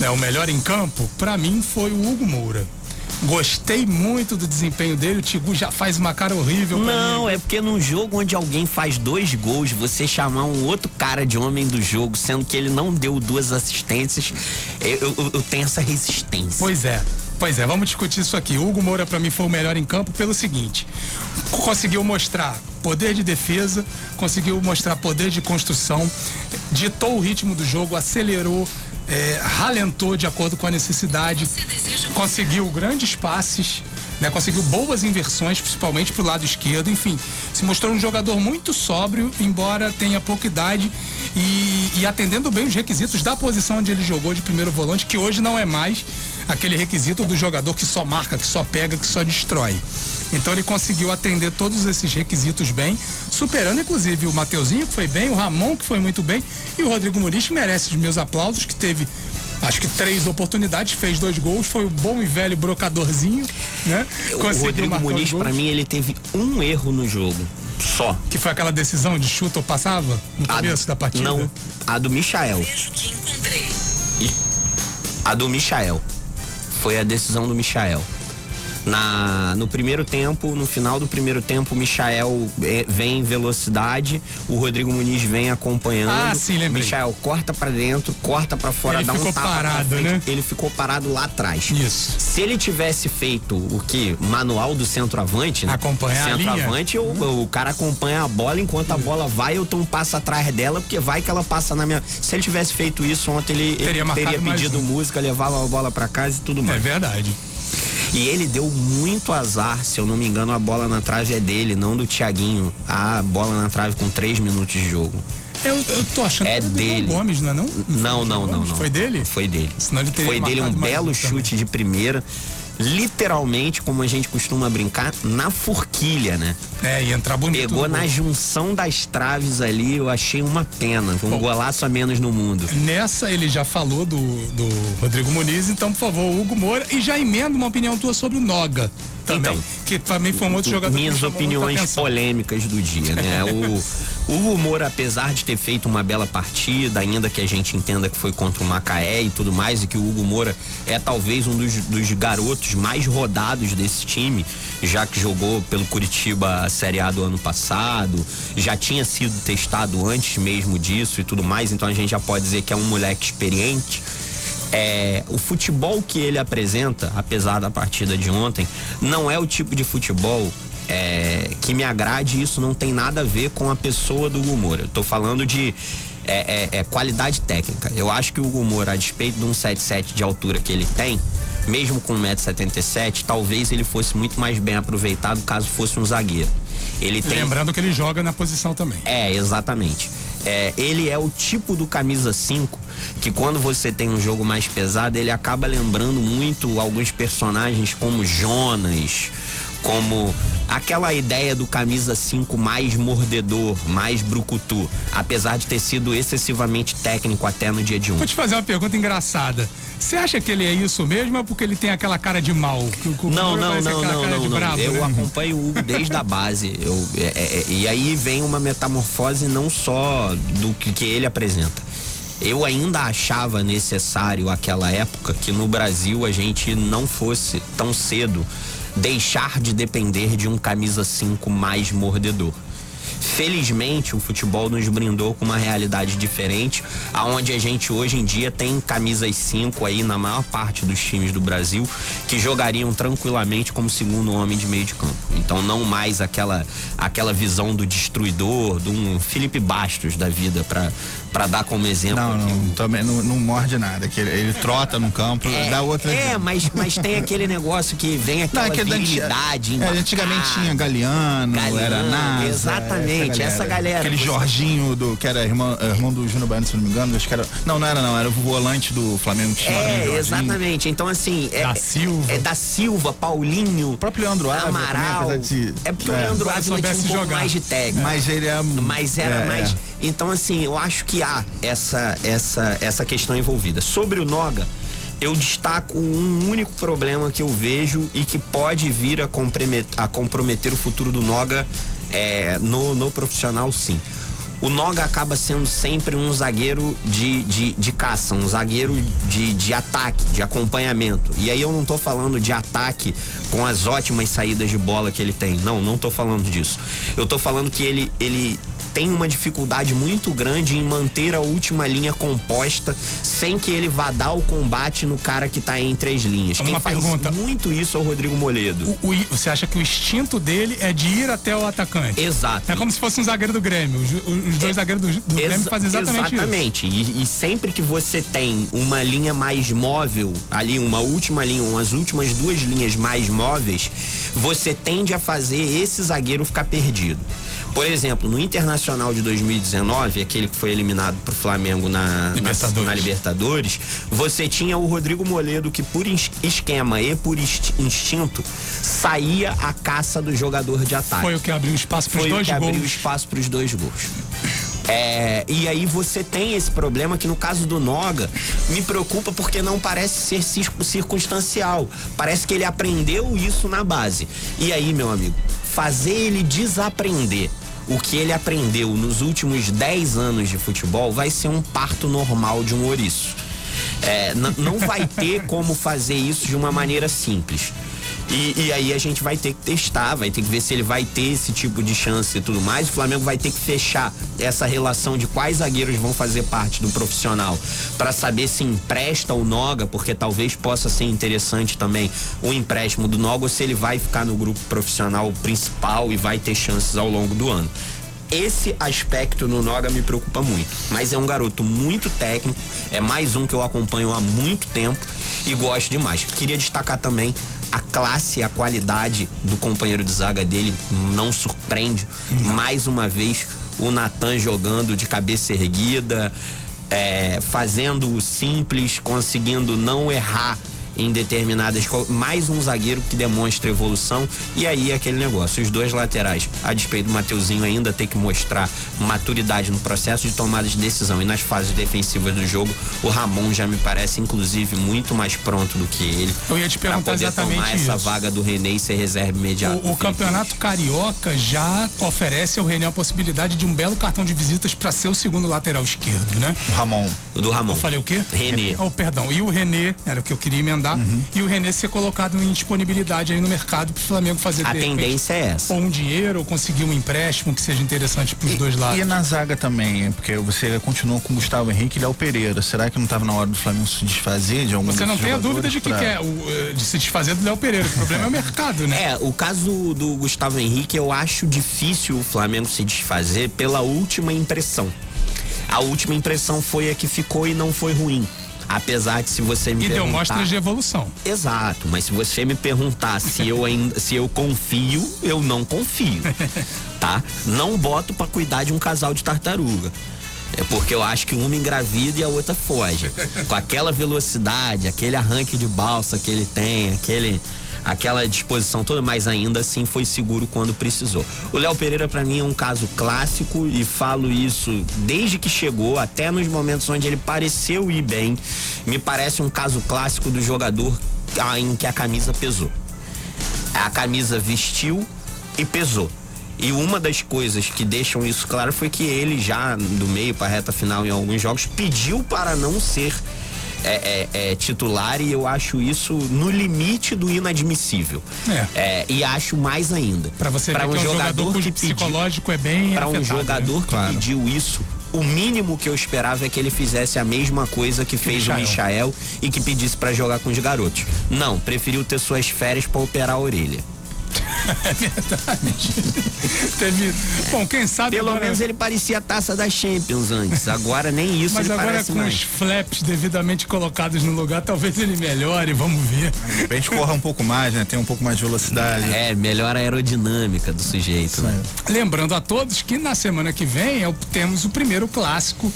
né, o melhor em campo, para mim foi o Hugo Moura. Gostei muito do desempenho dele. O Tigu já faz uma cara horrível. Não, é porque num jogo onde alguém faz dois gols, você chamar um outro cara de homem do jogo, sendo que ele não deu duas assistências, eu, eu, eu tenho essa resistência. Pois é. Pois é, vamos discutir isso aqui. O Hugo Moura, para mim, foi o melhor em campo pelo seguinte: conseguiu mostrar poder de defesa, conseguiu mostrar poder de construção, ditou o ritmo do jogo, acelerou, é, ralentou de acordo com a necessidade, conseguiu grandes passes, né, conseguiu boas inversões, principalmente para o lado esquerdo. Enfim, se mostrou um jogador muito sóbrio, embora tenha pouca idade e, e atendendo bem os requisitos da posição onde ele jogou de primeiro volante, que hoje não é mais aquele requisito do jogador que só marca, que só pega, que só destrói. Então ele conseguiu atender todos esses requisitos bem, superando inclusive o Mateuzinho, que foi bem, o Ramon, que foi muito bem, e o Rodrigo Muniz, que merece os meus aplausos, que teve acho que três oportunidades, fez dois gols, foi o bom e velho brocadorzinho, né? Conseguiu o Rodrigo Muniz, para mim, ele teve um erro no jogo. Só. Que foi aquela decisão de chuta ou passava no começo a, da partida? Não, a do Michael. A do Michael. Foi a decisão do Michael. Na, no primeiro tempo, no final do primeiro tempo, o Michael é, vem em velocidade, o Rodrigo Muniz vem acompanhando. Ah, sim, lembrei. Michael corta para dentro, corta para fora, ele dá ficou um tapa parado, né? Ele ficou parado lá atrás. Isso. Se ele tivesse feito o que? Manual do centroavante, né? Acompanhar centroavante, a linha. O, o cara acompanha a bola enquanto a bola vai, eu tô um passo atrás dela, porque vai que ela passa na minha. Se ele tivesse feito isso ontem, ele teria, ele teria pedido um. música, levava a bola para casa e tudo mais. É verdade. E ele deu muito azar, se eu não me engano, a bola na trave é dele, não do Thiaguinho. A bola na trave com três minutos de jogo. Eu, eu tô achando é que dele. Gomes, não é não? Não, não, não, não. Foi dele? Foi dele. Senão ele teria Foi dele um belo chute também. de primeira literalmente, como a gente costuma brincar, na forquilha, né? É, e entrar bonito. Pegou na junção das traves ali, eu achei uma pena. Um Bom, golaço a menos no mundo. Nessa ele já falou do, do Rodrigo Muniz, então, por favor, Hugo Moura, e já emenda uma opinião tua sobre o Noga. Também, então, que também foi um outro jogador Minhas opiniões polêmicas do dia, né? o, o Hugo Moura, apesar de ter feito uma bela partida, ainda que a gente entenda que foi contra o Macaé e tudo mais, e que o Hugo Moura é talvez um dos, dos garotos mais rodados desse time, já que jogou pelo Curitiba a Série A do ano passado, já tinha sido testado antes mesmo disso e tudo mais, então a gente já pode dizer que é um moleque experiente. É, o futebol que ele apresenta, apesar da partida de ontem, não é o tipo de futebol é, que me agrade. Isso não tem nada a ver com a pessoa do Hugo Moura. Eu tô falando de é, é, é qualidade técnica. Eu acho que o Hugo Moura, a despeito de um 77 de altura que ele tem, mesmo com 1,77m, talvez ele fosse muito mais bem aproveitado caso fosse um zagueiro. Ele tem... Lembrando que ele joga na posição também. É, exatamente. É, ele é o tipo do camisa 5 que quando você tem um jogo mais pesado, ele acaba lembrando muito alguns personagens como Jonas, como aquela ideia do camisa 5 mais mordedor, mais brucutu, apesar de ter sido excessivamente técnico até no dia de ontem. Vou te fazer uma pergunta engraçada. Você acha que ele é isso mesmo ou porque ele tem aquela cara de mal? Não, não, não, não, não. Bravo, eu né? acompanho o Hugo desde a base. Eu, é, é, é, e aí vem uma metamorfose não só do que, que ele apresenta. Eu ainda achava necessário aquela época que no Brasil a gente não fosse tão cedo deixar de depender de um camisa 5 mais mordedor. Felizmente, o futebol nos brindou com uma realidade diferente, aonde a gente hoje em dia tem camisas 5 aí na maior parte dos times do Brasil que jogariam tranquilamente como segundo homem de meio de campo. Então não mais aquela aquela visão do destruidor, de um Felipe Bastos da vida para para dar como exemplo. Não, não também não, não, morde nada, que ele, ele trota no campo, é, dá outra. É, mas, mas tem aquele negócio que vem aquela não, é virilidade. É, antigamente tinha Galeano, Galeano era NASA. Exatamente, essa galera. Essa galera aquele. Jorginho do que era irmão, irmão do Júnior Baiano, se não me engano, acho que era. Não, não era não, era o volante do Flamengo que tinha É, exatamente. Então assim, é, da Silva. É, da Silva, Paulinho, o próprio Leandro Ávila, Amaral. De, é porque é. o Leandro Ávila tinha um pouco jogar. mais de técnica. Mas ele é Mas era é, mais é. Então, assim, eu acho que há essa, essa, essa questão envolvida. Sobre o Noga, eu destaco um único problema que eu vejo e que pode vir a comprometer, a comprometer o futuro do Noga é, no, no profissional, sim. O Noga acaba sendo sempre um zagueiro de, de, de caça, um zagueiro de, de ataque, de acompanhamento. E aí eu não tô falando de ataque com as ótimas saídas de bola que ele tem. Não, não tô falando disso. Eu tô falando que ele, ele tem uma dificuldade muito grande em manter a última linha composta sem que ele vá dar o combate no cara que está entre as linhas. Uma Quem pergunta. muito isso é o Rodrigo Moledo. O, o, você acha que o instinto dele é de ir até o atacante? Exato. É como se fosse um zagueiro do Grêmio. Os, os dois é, zagueiros do, do Grêmio fazem exatamente, exatamente. isso. Exatamente. E, e sempre que você tem uma linha mais móvel, ali uma última linha, umas últimas duas linhas mais móveis, você tende a fazer esse zagueiro ficar perdido. Por exemplo, no Internacional de 2019, aquele que foi eliminado pro Flamengo na Libertadores, na, na Libertadores você tinha o Rodrigo Moledo que por esquema e por instinto saía a caça do jogador de ataque. Foi o que abriu espaço para os dois gols. Foi o que abriu espaço para os dois gols. É, e aí você tem esse problema que no caso do Noga me preocupa porque não parece ser circunstancial. Parece que ele aprendeu isso na base. E aí, meu amigo, fazer ele desaprender o que ele aprendeu nos últimos 10 anos de futebol vai ser um parto normal de um ouriço. É, não vai ter como fazer isso de uma maneira simples. E, e, aí a gente vai ter que testar, vai ter que ver se ele vai ter esse tipo de chance e tudo mais. O Flamengo vai ter que fechar essa relação de quais zagueiros vão fazer parte do profissional para saber se empresta o Noga, porque talvez possa ser interessante também o empréstimo do Noga ou se ele vai ficar no grupo profissional principal e vai ter chances ao longo do ano. Esse aspecto no Noga me preocupa muito. Mas é um garoto muito técnico, é mais um que eu acompanho há muito tempo e gosto demais. Queria destacar também a classe, a qualidade do companheiro de zaga dele não surpreende. Mais uma vez, o Natan jogando de cabeça erguida, é, fazendo o simples, conseguindo não errar em determinadas. Mais um zagueiro que demonstra evolução. E aí aquele negócio. Os dois laterais, a despeito do Mateuzinho, ainda tem que mostrar maturidade no processo de tomada de decisão. E nas fases defensivas do jogo, o Ramon já me parece, inclusive, muito mais pronto do que ele. Eu ia te perguntar poder exatamente tomar isso. essa vaga do René e ser reserva imediato. O, o Campeonato Carioca já oferece ao René a possibilidade de um belo cartão de visitas para ser o segundo lateral esquerdo, né? O Ramon. O do Ramon. Eu falei o quê? René. Oh, perdão. E o René, era o que eu queria emendar andar uhum. e o René ser colocado em disponibilidade aí no mercado para o Flamengo fazer A tendência é essa. Ou um dinheiro, ou conseguir um empréstimo que seja interessante para os dois lados. E na zaga também, porque você continua com o Gustavo Henrique e Léo Pereira. Será que não estava na hora do Flamengo se desfazer de algum Você não tem a dúvida de que pra... quer, eh, de se desfazer do Léo Pereira. O problema é o mercado, né? É, o caso do Gustavo Henrique, eu acho difícil o Flamengo se desfazer pela última impressão. A última impressão foi a que ficou e não foi ruim. Apesar de se você me e perguntar. E deu mostras de evolução. Exato, mas se você me perguntar se eu ainda, se eu confio, eu não confio. tá? Não boto para cuidar de um casal de tartaruga. É porque eu acho que uma engravida e a outra foge. Com aquela velocidade, aquele arranque de balsa que ele tem, aquele aquela disposição toda, mas ainda assim foi seguro quando precisou. O Léo Pereira para mim é um caso clássico e falo isso desde que chegou até nos momentos onde ele pareceu ir bem. Me parece um caso clássico do jogador em que a camisa pesou. A camisa vestiu e pesou. E uma das coisas que deixam isso claro foi que ele já do meio para a reta final em alguns jogos pediu para não ser é, é, é, titular e eu acho isso no limite do inadmissível. É. é e acho mais ainda. Para você pra ver um, jogador, jogador cujo psicológico é bem Para um jogador né? que claro. pediu isso, o mínimo que eu esperava é que ele fizesse a mesma coisa que fez Michael. o Michael e que pedisse para jogar com os garotos. Não, preferiu ter suas férias para operar a orelha. É verdade. Teve... Bom, quem sabe. Pelo agora... menos ele parecia a taça da Champions antes. Agora nem isso Mas ele agora com mais. os flaps devidamente colocados no lugar, talvez ele melhore, vamos ver. De repente corra um pouco mais, né? Tem um pouco mais de velocidade. É, melhor a aerodinâmica do sujeito, né? Lembrando a todos que na semana que vem é temos o primeiro clássico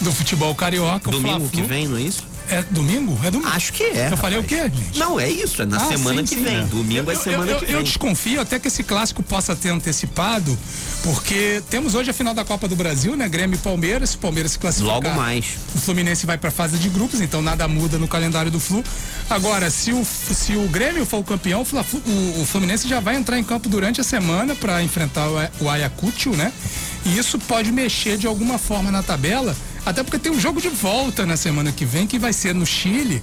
do futebol carioca. Domingo que vem, não é isso? É domingo? É domingo. Acho que é. Eu rapaz. falei o quê, gente? Não, é isso, é na ah, semana sim, que sim, vem. É. Domingo é semana eu, que vem. Eu desconfio até que esse clássico possa ter antecipado, porque temos hoje a final da Copa do Brasil, né? Grêmio e Palmeiras. Se o Palmeiras se classificar. Logo mais. O Fluminense vai para fase de grupos, então nada muda no calendário do Flu. Agora, se o, se o Grêmio for o campeão, o, o Fluminense já vai entrar em campo durante a semana para enfrentar o, o Ayacucho, né? E isso pode mexer de alguma forma na tabela até porque tem um jogo de volta na semana que vem, que vai ser no Chile,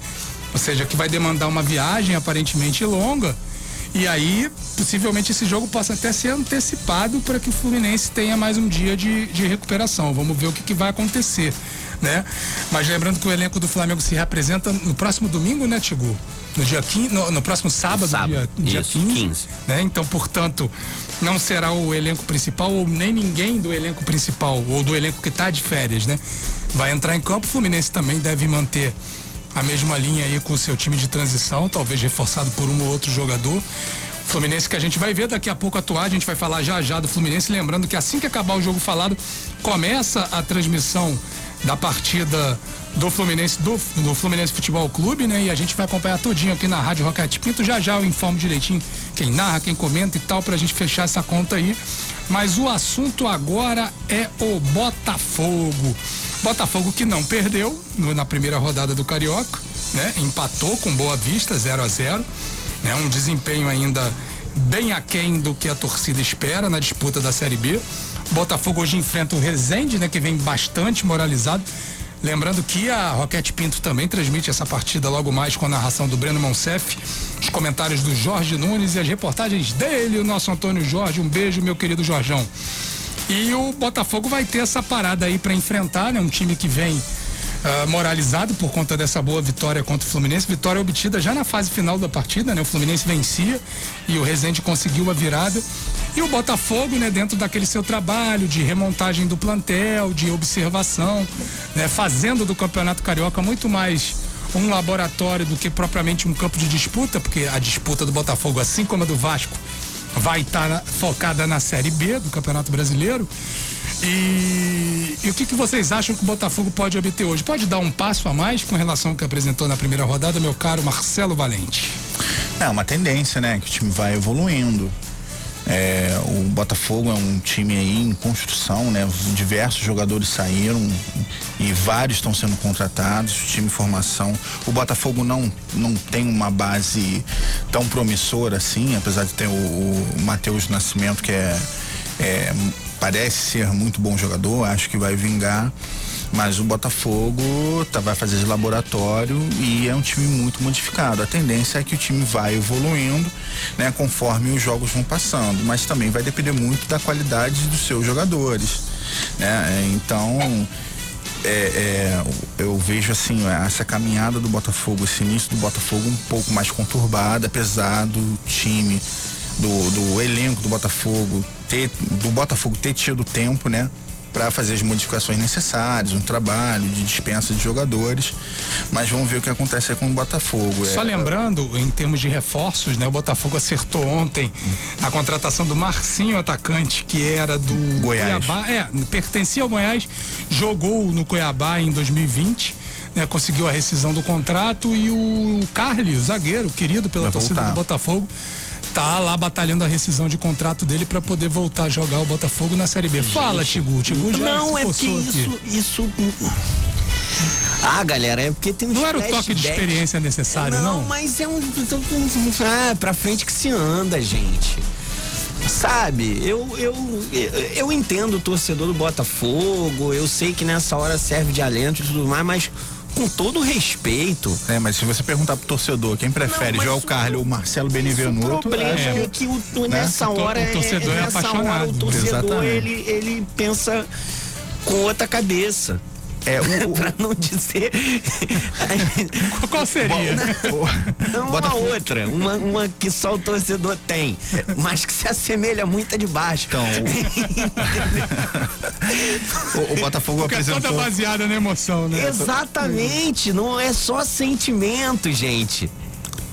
ou seja, que vai demandar uma viagem aparentemente longa. E aí, possivelmente, esse jogo possa até ser antecipado para que o Fluminense tenha mais um dia de, de recuperação. Vamos ver o que, que vai acontecer, né? Mas lembrando que o elenco do Flamengo se representa no próximo domingo, né, Tigu? No dia 15, no, no próximo sábado, sábado dia, isso, dia 15, 15. Né? Então, portanto, não será o elenco principal ou nem ninguém do elenco principal ou do elenco que está de férias, né? Vai entrar em campo, o Fluminense também deve manter a mesma linha aí com o seu time de transição, talvez reforçado por um ou outro jogador. Fluminense que a gente vai ver daqui a pouco atuar, a gente vai falar já já do Fluminense, lembrando que assim que acabar o jogo falado, começa a transmissão da partida do Fluminense, do, do, Fluminense Futebol Clube, né? E a gente vai acompanhar tudinho aqui na Rádio Rocket Pinto. Já já eu informo direitinho quem narra, quem comenta e tal, pra gente fechar essa conta aí. Mas o assunto agora é o Botafogo. Botafogo que não perdeu no, na primeira rodada do Carioca, né? Empatou com Boa Vista, 0 a 0 né? Um desempenho ainda bem aquém do que a torcida espera na disputa da Série B. Botafogo hoje enfrenta o Rezende, né? Que vem bastante moralizado. Lembrando que a Roquete Pinto também transmite essa partida logo mais com a narração do Breno Monsef, os comentários do Jorge Nunes e as reportagens dele, o nosso Antônio Jorge. Um beijo, meu querido Jorjão. E o Botafogo vai ter essa parada aí para enfrentar, né? Um time que vem uh, moralizado por conta dessa boa vitória contra o Fluminense. Vitória obtida já na fase final da partida, né? O Fluminense vencia e o Rezende conseguiu a virada. E o Botafogo, né, dentro daquele seu trabalho de remontagem do plantel, de observação, né, fazendo do Campeonato Carioca muito mais um laboratório do que propriamente um campo de disputa, porque a disputa do Botafogo, assim como a do Vasco, vai estar focada na Série B do Campeonato Brasileiro. E, e, o que, que vocês acham que o Botafogo pode obter hoje? Pode dar um passo a mais com relação ao que apresentou na primeira rodada, meu caro Marcelo Valente? É uma tendência, né? Que o time vai evoluindo. É, o Botafogo é um time aí em construção, né? Diversos jogadores saíram e vários estão sendo contratados, time em formação. O Botafogo não, não tem uma base tão promissora assim, apesar de ter o, o Matheus Nascimento, que é, é, parece ser muito bom jogador, acho que vai vingar. Mas o Botafogo tá, vai fazer de laboratório e é um time muito modificado. A tendência é que o time vai evoluindo, né, conforme os jogos vão passando, mas também vai depender muito da qualidade dos seus jogadores, né? Então, é, é, eu vejo assim essa caminhada do Botafogo, esse início do Botafogo um pouco mais conturbada, apesar do time, do, do elenco do Botafogo ter, do Botafogo ter tido tempo, né? para fazer as modificações necessárias, um trabalho de dispensa de jogadores, mas vamos ver o que acontece com o Botafogo. Só é... lembrando, em termos de reforços, né, o Botafogo acertou ontem a contratação do Marcinho, atacante, que era do Goiás. Cuiabá, é, pertencia ao Goiás, jogou no Cuiabá em 2020. Né, conseguiu a rescisão do contrato e o Carlos, zagueiro, querido pela Vai torcida voltar. do Botafogo, tá lá batalhando a rescisão de contrato dele para poder voltar a jogar o Botafogo na Série B. Fala, Tigu. Tigu já Não, é porque isso, isso. Ah, galera, é porque tem um Não era o toque de experiência necessário, não? Não, mas é um. Ah, pra frente que se anda, gente. Sabe, eu, eu, eu entendo o torcedor do Botafogo, eu sei que nessa hora serve de alento e tudo mais, mas com todo respeito. É, mas se você perguntar pro torcedor quem prefere, João o... Carlos ou Marcelo Benevenuto. O problema é, é que o, né? nessa hora o torcedor é, é apaixonado. Hora, o torcedor ele, ele pensa com outra cabeça. É, o, o, pra não dizer. Qual seria? Não, uma outra, uma, uma que só o torcedor tem, mas que se assemelha muito a de baixo. Então, o, o, Botafogo Porque apresentou. É toda baseada na emoção, né? Exatamente, não é só sentimento, gente.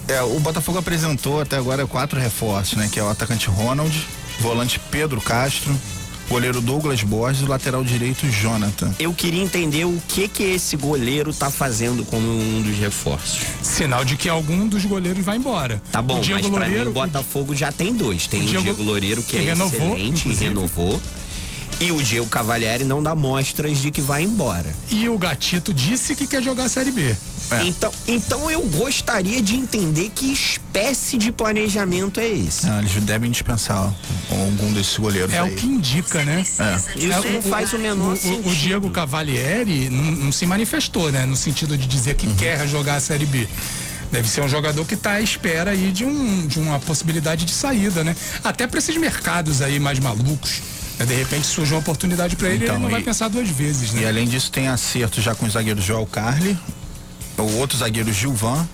É, o Botafogo apresentou até agora quatro reforços, né? Que é o atacante Ronald, volante Pedro Castro, goleiro Douglas Borges e o lateral direito Jonathan. Eu queria entender o que que esse goleiro tá fazendo como um dos reforços. Sinal de que algum dos goleiros vai embora. Tá bom, mas Loureiro, pra mim o Botafogo já tem dois. Tem o Diego, o Diego Loureiro que, que é renovou, excelente e renovou. E o Diego Cavalieri não dá mostras de que vai embora. E o Gatito disse que quer jogar a Série B. É. Então, então eu gostaria de entender que espécie de planejamento é esse. Não, eles devem dispensar algum desses goleiros. É aí. o que indica, né? É. Isso é, não faz o menor o, sentido. O, Diego Cavalieri não, não, se manifestou, né? No sentido de dizer que uhum. quer jogar a Série B. Deve ser um jogador que está à espera aí de, um, de uma possibilidade de saída, né? Até para esses mercados aí mais malucos de repente surge uma oportunidade para ele, então, ele não e, vai pensar duas vezes, né? E além disso tem acerto já com o zagueiro Joel Carli, o outro zagueiro Gilvan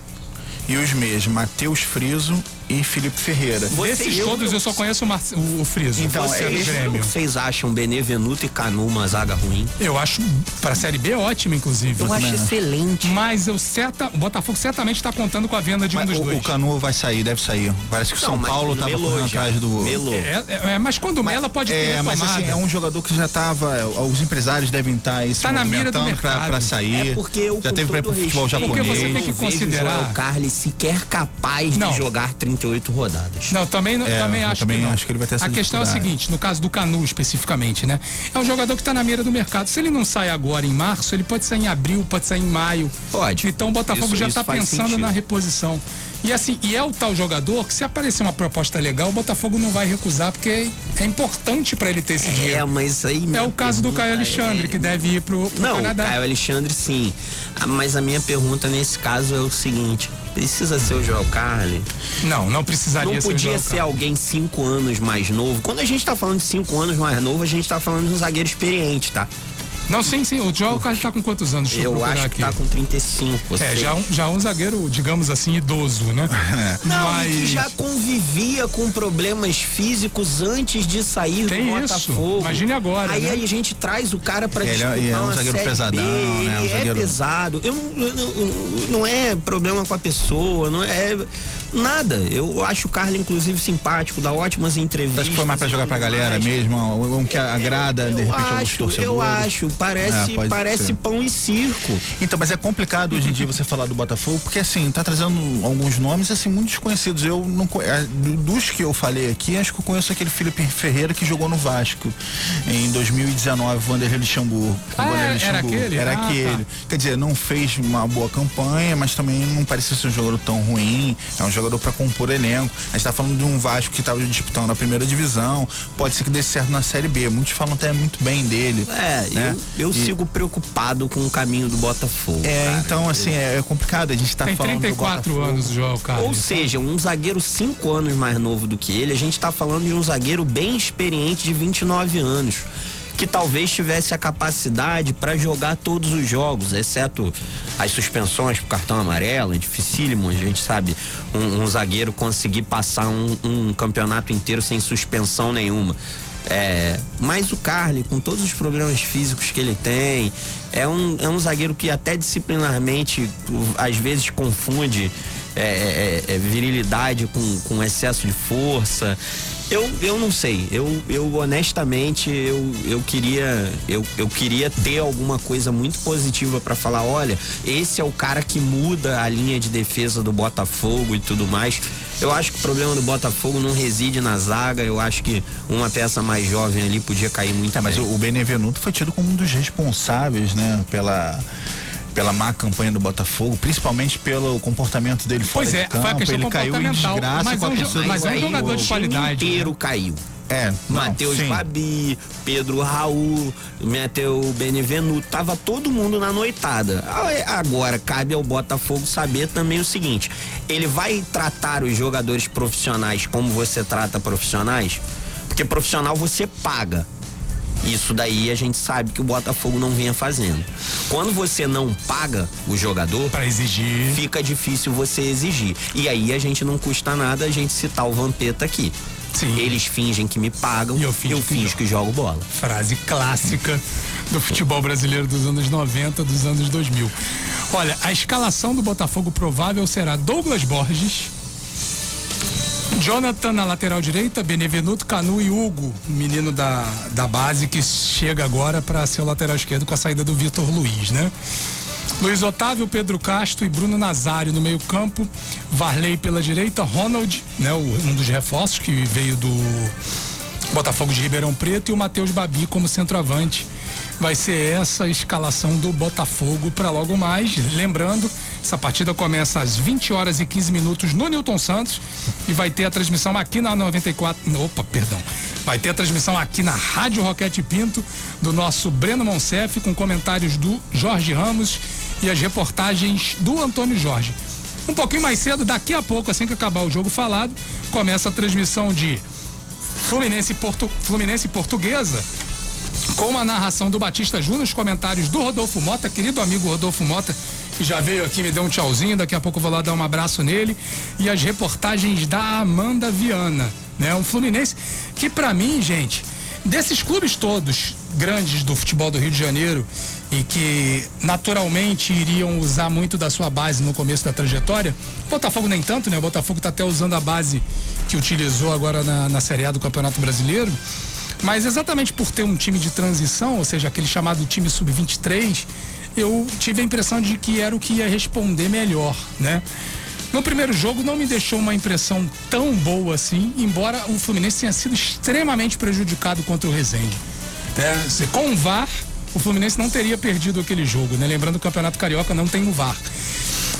e os meias Matheus Friso e Felipe Ferreira. Desses todos eu só conheço o, Mar... o, o Friso. Então, é Grêmio. vocês acham Benevenuto e Canu uma zaga ruim? Eu acho para a Série B ótimo, inclusive. Eu, acho excelente. Mas eu certa, o Botafogo certamente está contando com a venda de mas um dos o, dois. O Canu vai sair, deve sair. Parece que o São Paulo estava correndo atrás do. Melo. É, é, é, mas quando Mela pode ter É, mas assim, é um jogador que já estava. Os empresários devem estar aí tá na mira do mercado para sair. É porque eu, já teve para o futebol japonês. Porque você tem que considerar. O Carlos sequer capaz de jogar 38 rodadas. Não, também, é, também acho também que não. acho que ele vai ter essa A questão é a seguinte, no caso do Canu especificamente, né? É um jogador que está na mira do mercado. Se ele não sai agora em março, ele pode sair em abril, pode sair em maio. Pode. Então o Botafogo isso, já está pensando sentido. na reposição. E assim, e é o tal jogador que se aparecer uma proposta legal, o Botafogo não vai recusar, porque é importante para ele ter esse é, dinheiro. É, mas aí. É o caso do Caio Alexandre, é... que deve ir pro, pro não, Canadá. Caio Alexandre sim. Ah, mas a minha pergunta nesse caso é o seguinte: precisa ser o Joel Carli? Não, não precisaria não ser. Não podia ser alguém cinco anos mais novo. Quando a gente tá falando de cinco anos mais novo, a gente tá falando de um zagueiro experiente, tá? Não, sim, sim. O Joel Carlos tá com quantos anos? Deixa eu, eu acho aqui. que tá com 35. É, já, um, já um zagueiro, digamos assim, idoso, né? Não, Mas... que já convivia com problemas físicos antes de sair Tem do isso. Botafogo. Imagine agora. Aí, né? aí a gente traz o cara pra ele disputar é, é um zagueiro pesadão, B, né? Um é zagueiro... pesado. Eu, eu, eu, não é problema com a pessoa, não é nada. Eu acho o Carlos, inclusive, simpático, dá ótimas entrevistas. Acho que foi mais pra jogar pra galera mesmo, um que agrada, eu, de repente, acho, alguns torcedores. Eu acho, parece, é, parece pão e circo. Então, mas é complicado hoje em dia você falar do Botafogo, porque assim, tá trazendo alguns nomes assim muito desconhecidos. Eu não é, dos que eu falei aqui, acho que eu conheço aquele Felipe Ferreira que jogou no Vasco em 2019, Vanderlei Luxemburgo. Ah, era aquele? Era ah, aquele. Tá. Quer dizer, não fez uma boa campanha, mas também não parecia ser um jogador tão ruim. É um jogador jogador para compor elenco. A gente está falando de um Vasco que estava disputando a primeira divisão, pode ser que dê certo na Série B. Muitos falam até muito bem dele. É, né? eu, eu e... sigo preocupado com o caminho do Botafogo. É, cara. então assim, é, é, complicado. A gente está falando. Tem 34 anos, João Carlos. Ou seja, um zagueiro 5 anos mais novo do que ele, a gente está falando de um zagueiro bem experiente de 29 anos que talvez tivesse a capacidade para jogar todos os jogos, exceto as suspensões por cartão amarelo, é dificílimo, a gente sabe, um, um zagueiro conseguir passar um, um, campeonato inteiro sem suspensão nenhuma. É, mas o Carly, com todos os problemas físicos que ele tem, é um, é um zagueiro que até disciplinarmente às vezes confunde é, é, é, virilidade com, com excesso de força. Eu, eu não sei. Eu, eu honestamente eu, eu queria eu, eu queria ter alguma coisa muito positiva para falar. Olha, esse é o cara que muda a linha de defesa do Botafogo e tudo mais. Eu acho que o problema do Botafogo não reside na zaga. Eu acho que uma peça mais jovem ali podia cair muito. É, mas o, o Benevenuto foi tido como um dos responsáveis, né, pela pela má campanha do Botafogo, principalmente pelo comportamento dele fora pois é, de campo. Foi a questão ele caiu em desgraça mas com a um, Mas é um jogador de qualidade. inteiro né? caiu. É, Matheus Fabi, Pedro Raul, meteu Benevenuto, tava todo mundo na noitada. Agora, cabe ao Botafogo saber também o seguinte: ele vai tratar os jogadores profissionais como você trata profissionais? Porque profissional você paga. Isso daí a gente sabe que o Botafogo não vinha fazendo. Quando você não paga o jogador, para exigir, fica difícil você exigir. E aí a gente não custa nada a gente citar o Vampeta aqui. Sim. Eles fingem que me pagam, e eu finjo, eu que, finjo que jogo bola. Frase clássica do futebol brasileiro dos anos 90, dos anos 2000. Olha, a escalação do Botafogo provável será Douglas Borges, Jonathan na lateral direita, Benevenuto, Canu e Hugo, menino da, da base que chega agora para ser o lateral esquerdo com a saída do Vitor Luiz, né? Luiz Otávio, Pedro Castro e Bruno Nazário no meio-campo, Varley pela direita, Ronald, né, um dos reforços que veio do Botafogo de Ribeirão Preto e o Matheus Babi como centroavante vai ser essa escalação do Botafogo para logo mais. Lembrando, essa partida começa às 20 horas e 15 minutos no Newton Santos e vai ter a transmissão aqui na 94. Opa, perdão. Vai ter a transmissão aqui na Rádio Roquete Pinto do nosso Breno Monsef com comentários do Jorge Ramos e as reportagens do Antônio Jorge. Um pouquinho mais cedo, daqui a pouco, assim que acabar o jogo falado, começa a transmissão de Fluminense, Porto, Fluminense Portuguesa com a narração do Batista Júnior, os comentários do Rodolfo Mota, querido amigo Rodolfo Mota, já veio aqui, me deu um tchauzinho, daqui a pouco vou lá dar um abraço nele, e as reportagens da Amanda Viana, né? Um Fluminense que para mim, gente, desses clubes todos grandes do futebol do Rio de Janeiro e que naturalmente iriam usar muito da sua base no começo da trajetória, Botafogo nem tanto, né? O Botafogo está até usando a base que utilizou agora na, na Série A do Campeonato Brasileiro. Mas exatamente por ter um time de transição, ou seja, aquele chamado time sub-23, eu tive a impressão de que era o que ia responder melhor, né? No primeiro jogo não me deixou uma impressão tão boa assim, embora o Fluminense tenha sido extremamente prejudicado contra o Resende. É, com o VAR, o Fluminense não teria perdido aquele jogo, né? Lembrando que o Campeonato Carioca não tem o VAR.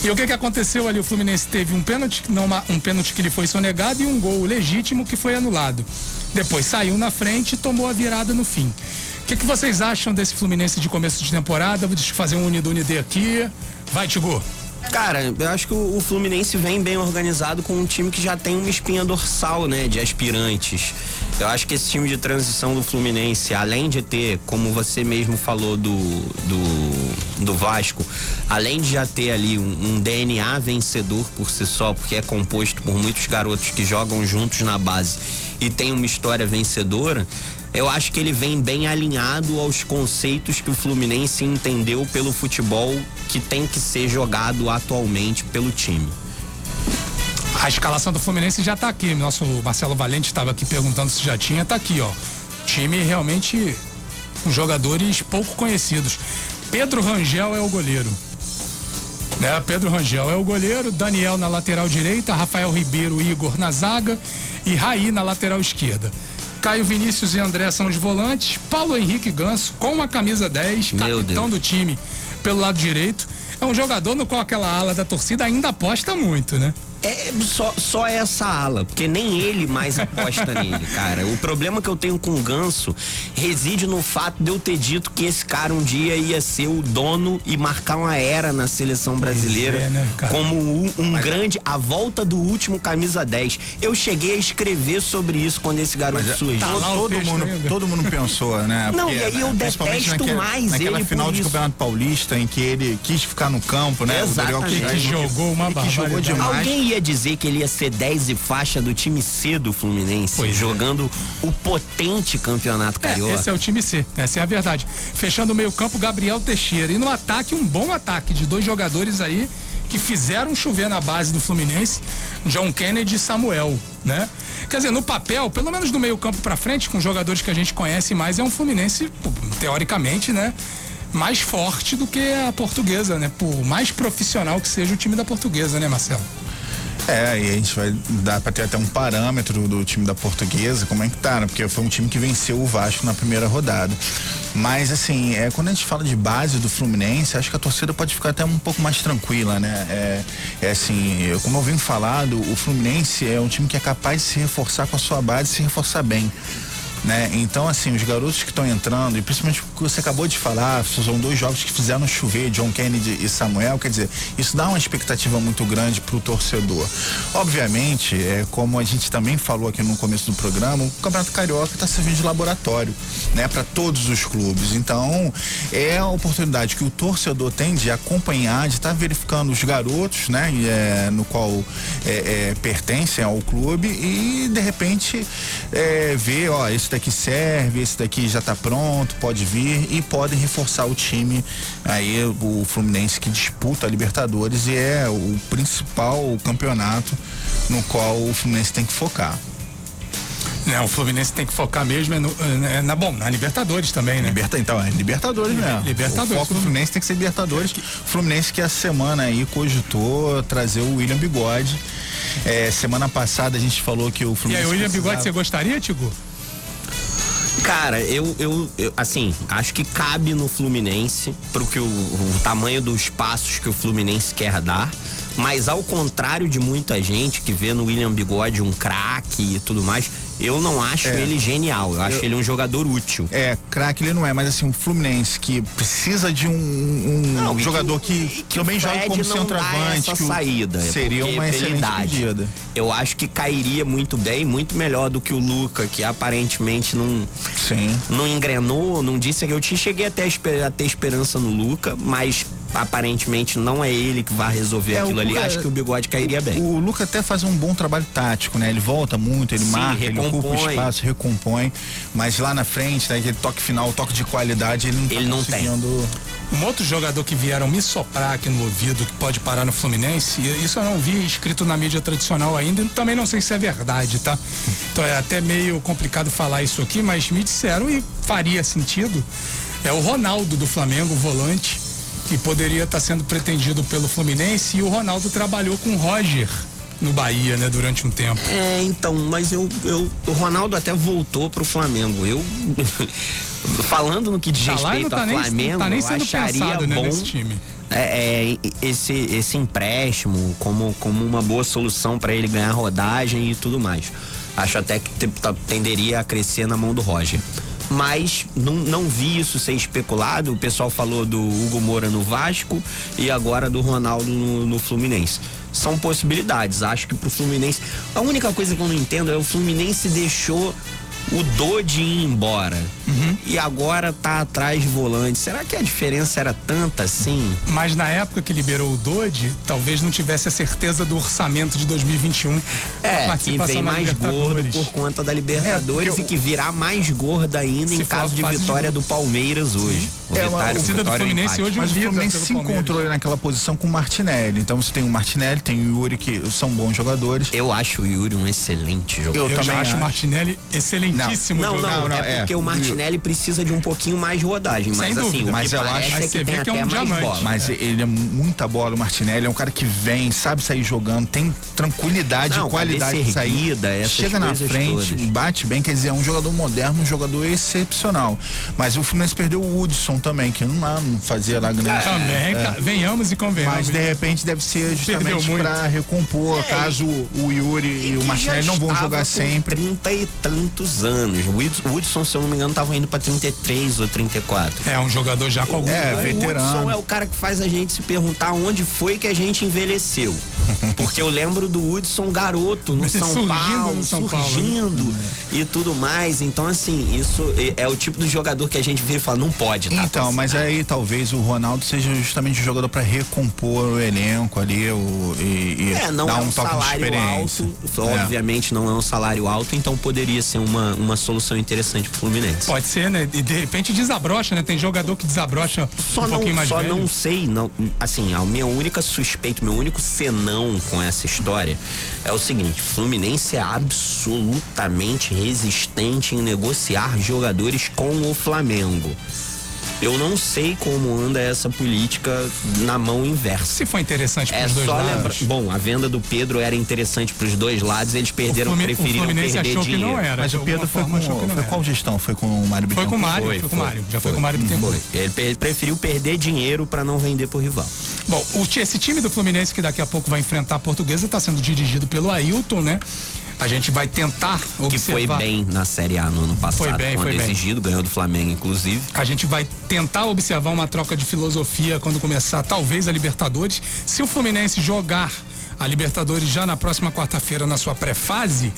E o que, que aconteceu ali? O Fluminense teve um pênalti, não, um pênalti que lhe foi sonegado e um gol legítimo que foi anulado. Depois saiu na frente e tomou a virada no fim. O que, que vocês acham desse Fluminense de começo de temporada? Vou fazer um Unidunide aqui. Vai, Tigo. Cara, eu acho que o, Fluminense vem bem organizado com um time que já tem uma espinha dorsal, né, de aspirantes. Eu acho que esse time de transição do Fluminense, além de ter, como você mesmo falou do, do, do Vasco, além de já ter ali um, um, DNA vencedor por si só, porque é composto por muitos garotos que jogam juntos na base e tem uma história vencedora, eu acho que ele vem bem alinhado aos conceitos que o Fluminense entendeu pelo futebol que tem que ser jogado atualmente pelo time. A escalação do Fluminense já está aqui. Nosso Marcelo Valente estava aqui perguntando se já tinha, está aqui, ó. Time realmente com jogadores pouco conhecidos. Pedro Rangel é o goleiro. Né? Pedro Rangel é o goleiro, Daniel na lateral direita, Rafael Ribeiro Igor na zaga e Raí na lateral esquerda. Caio Vinícius e André são os volantes. Paulo Henrique Ganso, com a camisa 10, Meu capitão Deus. do time pelo lado direito. É um jogador no qual aquela ala da torcida ainda aposta muito, né? É só, só essa ala, porque nem ele mais aposta nele, cara. O problema que eu tenho com o Ganso reside no fato de eu ter dito que esse cara um dia ia ser o dono e marcar uma era na seleção brasileira é, né, cara? como um, um grande a volta do último camisa 10. Eu cheguei a escrever sobre isso quando esse garoto Mas, surgiu. tá o todo, mundo, ainda. todo mundo pensou, né? Não, e aí eu detesto naquele- mais naquela ele final por de isso. Campeonato Paulista em que ele quis ficar no campo, né? O Daniel Exatamente. quis- Que jogou uma ele que jogou demais. Alguém ia dizer que ele ia ser 10 e faixa do time C do Fluminense, Pois é. jogando o potente campeonato É, carioca. esse é o time C, essa é a verdade. Fechando o meio-campo, Gabriel Teixeira. E no ataque, um bom ataque de dois jogadores aí que fizeram chover na base do Fluminense, John Kennedy e Samuel, né? Quer dizer, no papel, pelo menos do meio-campo pra frente, com jogadores que a gente conhece mais, é um Fluminense, teoricamente, né? Mais forte do que a portuguesa, né? Por mais profissional que seja o time da portuguesa, né, Marcelo? É, e a gente vai dar pra ter até um parâmetro do time da portuguesa, como é que tá, né? Porque foi um time que venceu o Vasco na primeira rodada. Mas assim, é, quando a gente fala de base do Fluminense, acho que a torcida pode ficar até um pouco mais tranquila, né? É, é assim, eu- como eu venho falado, o Fluminense é um time que é capaz de se reforçar com a sua base e se reforçar bem. Né? Então, assim, os garotos que estão entrando, e principalmente que você acabou de falar, são dois jogos que fizeram chover, John Kennedy e Samuel, quer dizer, isso dá uma expectativa muito grande para o torcedor. Obviamente, é, como a gente também falou aqui no começo do programa, o Campeonato Carioca está servindo de laboratório, né, para todos os clubes. Então, é a oportunidade que o torcedor tem de acompanhar, de estar verificando os garotos, né, é, no qual é, é, pertencem ao clube e de repente é, ver, ó, esse daqui serve, esse daqui já está pronto, pode vir e podem reforçar o time aí o Fluminense que disputa a Libertadores e é o principal campeonato no qual o Fluminense tem que focar. Né, o Fluminense tem que focar mesmo é no- é na, bom, na Libertadores também, né? Liberta, então, é Libertadores mesmo. Libertadores. O foco do Fluminense tem que ser Libertadores. Fluminense que essa semana aí cogitou trazer o William Bigode. É, semana passada a gente falou que o E Fluminense. aí, William Bigode, você precisava- gostaria, Tigo? Cara, eu, eu, eu, assim, acho que cabe no Fluminense pro que o, o tamanho dos passos que o Fluminense quer dar. Mas ao contrário de muita gente que vê no William Bigode um craque e tudo mais, eu não acho É. ele genial. Eu acho ele um jogador útil. É, craque ele não é, mas assim, o Fluminense que precisa de um, um Não, jogador que, e que também joga como centroavante. que o- saída. é seria uma pela excelente. Eu acho que cairia muito bem, muito melhor do que o Luca, que aparentemente não, Sim. não engrenou, não disse que eu te cheguei até a ter esperança no Luca, mas aparentemente não é ele que vai resolver É, aquilo o ali. Acho que o bigode cairia bem. O Luca até faz um bom trabalho tático, né? Ele volta muito, ele Sim, marca, ele ocupa o recompõe. espaço, recompõe. Mas lá na frente, né, aquele toque final, toque de qualidade, ele não tá Ele não tem. conseguindo. Um outro jogador que vieram me soprar aqui no ouvido, que pode parar no Fluminense, e isso eu não vi escrito na mídia tradicional ainda, e também não sei se é verdade, tá? Então é até meio complicado falar isso aqui, mas me disseram e faria sentido. É o Ronaldo do Flamengo, o volante, que poderia estar sendo pretendido pelo Fluminense, e o Ronaldo trabalhou com o Roger no Bahia, né, durante um tempo. É, então, mas eu, eu. O Ronaldo até voltou pro Flamengo. Eu. falando no que diz Tá respeito tá ao nem- Flamengo, tá nem eu sendo acharia pensado, né, bom. nesse time. É, é, esse, esse empréstimo como, como uma boa solução para ele ganhar rodagem e tudo mais. Acho até que tá- tenderia a crescer na mão do Roger. Mas não, não vi isso ser especulado. O pessoal falou do Hugo Moura no Vasco e agora do Ronaldo no, no Fluminense. São possibilidades. Acho que pro Fluminense. A única coisa que eu não entendo é o Fluminense deixou o Dodi ir embora. E agora tá atrás de volante. Será que a diferença era tanta assim? Mas na época que liberou o Dodge, talvez não tivesse a certeza do orçamento de 2021. É, que vem mais gordo por conta da Libertadores É, porque e que virá mais gorda ainda Se em caso de fase de vitória do Palmeiras hoje. O É, uma- vitória- a torcida do vitória Fluminense hoje Mas o Fluminense se encontrou ali naquela posição com o Martinelli. Então você tem o Martinelli, tem o Yuri, que são bons jogadores. Eu acho o Yuri um excelente jogador. Eu Eu também acho o. Martinelli excelentíssimo. Não, jogador. não, Não, é é. porque o Martinelli precisa de um pouquinho mais de rodagem. Sem Mas assim, dúvida. o Mas eu acho- é que você tem vê que é até um mais diamante. bola. Mas ele é muita bola, o Martinelli. É um cara que vem, sabe sair jogando, tem tranquilidade Não, e qualidade de sair. essas Chega na frente, todas. bate bem. Quer dizer, é um jogador moderno, um jogador excepcional. Mas o Fluminense perdeu o Hudson também, que não, não fazia lá grande. Também, cara, venhamos e convenhamos. Mas de repente deve ser justamente para recompor, caso o Yuri e o que Martinelli não vão jogar sempre. 30 e tantos anos. O Hudson- o Hudson, se eu não me engano, tava indo pra 33 ou 34. É um jogador já com algum. É, o veterano. Hudson é o cara que faz a gente se perguntar onde foi que a gente envelheceu. Porque eu lembro do Hudson garoto no São Surgindo Paulo, no São Paulo, né? surgindo e tudo mais. Então, assim, isso é, é o tipo do jogador que a gente vira e fala, não pode, tá? Então, mas aí talvez o Ronaldo seja justamente o jogador para recompor o elenco ali o, e, e É, não dar é um, um toque de salário experiência. alto, É. obviamente não é um salário alto, então poderia ser uma, uma solução interessante pro Fluminense. Pode ser, né? E de repente desabrocha, né? Tem jogador que desabrocha Só, um pouquinho não, mais só velho. não sei, não, assim, a minha única suspeita, meu único senão com essa história é o seguinte: Fluminense é absolutamente resistente em negociar jogadores com o Flamengo. Eu não sei como anda essa política na mão inversa. Se for interessante para É os dois só lados. lembrar. Bom, a venda do Pedro era interessante para os dois lados, eles perderam, o o preferiram Fluminense perder achou dinheiro. que não era. Mas o Pedro foi com, forma achou que não foi era. qual gestão? Foi com o Mário Foi com o Bittencourt? Mário, Foi, foi, com o foi, Mário. Já foi, foi. com o Mário Bittencourt. Foi. Ele, ele preferiu perder dinheiro para não vender pro rival. Bom, o, esse time do Fluminense que daqui a pouco vai enfrentar a Portuguesa está sendo dirigido pelo Ailton, né? A gente vai tentar Que foi observar. bem na Série A no ano passado, Foi bem, quando foi bem. exigido, ganhou do Flamengo, inclusive. A gente vai tentar observar uma troca de filosofia quando começar, talvez, a Libertadores. Se o Fluminense jogar a Libertadores já na próxima quarta-feira, na sua pré-fase,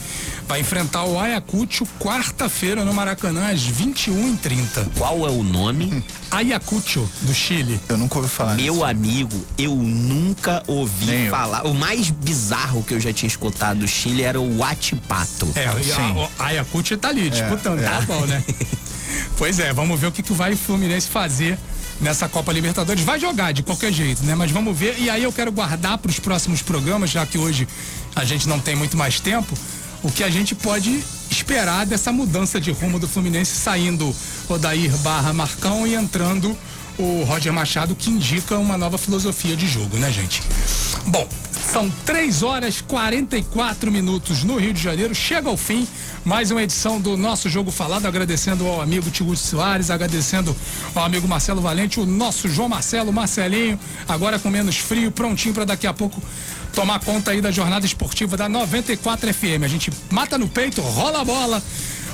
vai enfrentar o Ayacucho quarta-feira no Maracanã, às 21h30. Qual é o nome? Ayacucho, do Chile. Eu nunca ouvi falar Meu nisso. amigo, eu nunca ouvi Nem eu. falar. O mais bizarro que eu já tinha escutado do Chile era o Huachipato. É, Sim. a, o Ayacucho tá ali, disputando, é. tá bom, né? pois é, vamos ver o que, que vai o Fluminense fazer nessa Copa Libertadores. Vai jogar de qualquer jeito, né? Mas vamos ver. E aí eu quero guardar para os próximos programas, já que hoje a gente não tem muito mais tempo, o que a gente pode esperar dessa mudança de rumo do Fluminense saindo Odair barra Marcão e entrando o Roger Machado, que indica uma nova filosofia de jogo, né, gente? Bom, são 3 horas 44 minutos no Rio de Janeiro. Chega ao fim mais uma edição do nosso Jogo Falado. Agradecendo ao amigo Tiago Soares, agradecendo ao amigo Marcelo Valente, o nosso João Marcelo, Marcelinho, agora com menos frio, prontinho para daqui a pouco tomar conta aí da jornada esportiva da 94 FM. A gente mata no peito, rola a bola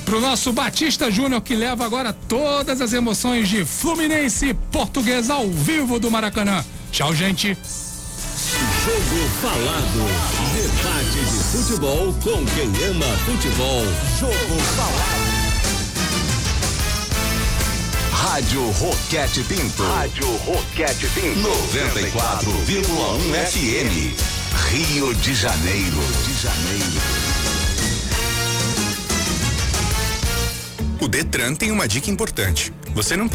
pro nosso Batista Júnior que leva agora todas as emoções de Fluminense Português ao vivo do Maracanã. Tchau, gente. Jogo Falado. Debate de futebol com quem ama futebol. Jogo Falado. Rádio Roquete Pinto. Rádio Roquete Pinto. 94,1 FM. Rio de Janeiro. De Janeiro. O Detran tem uma dica importante. Você não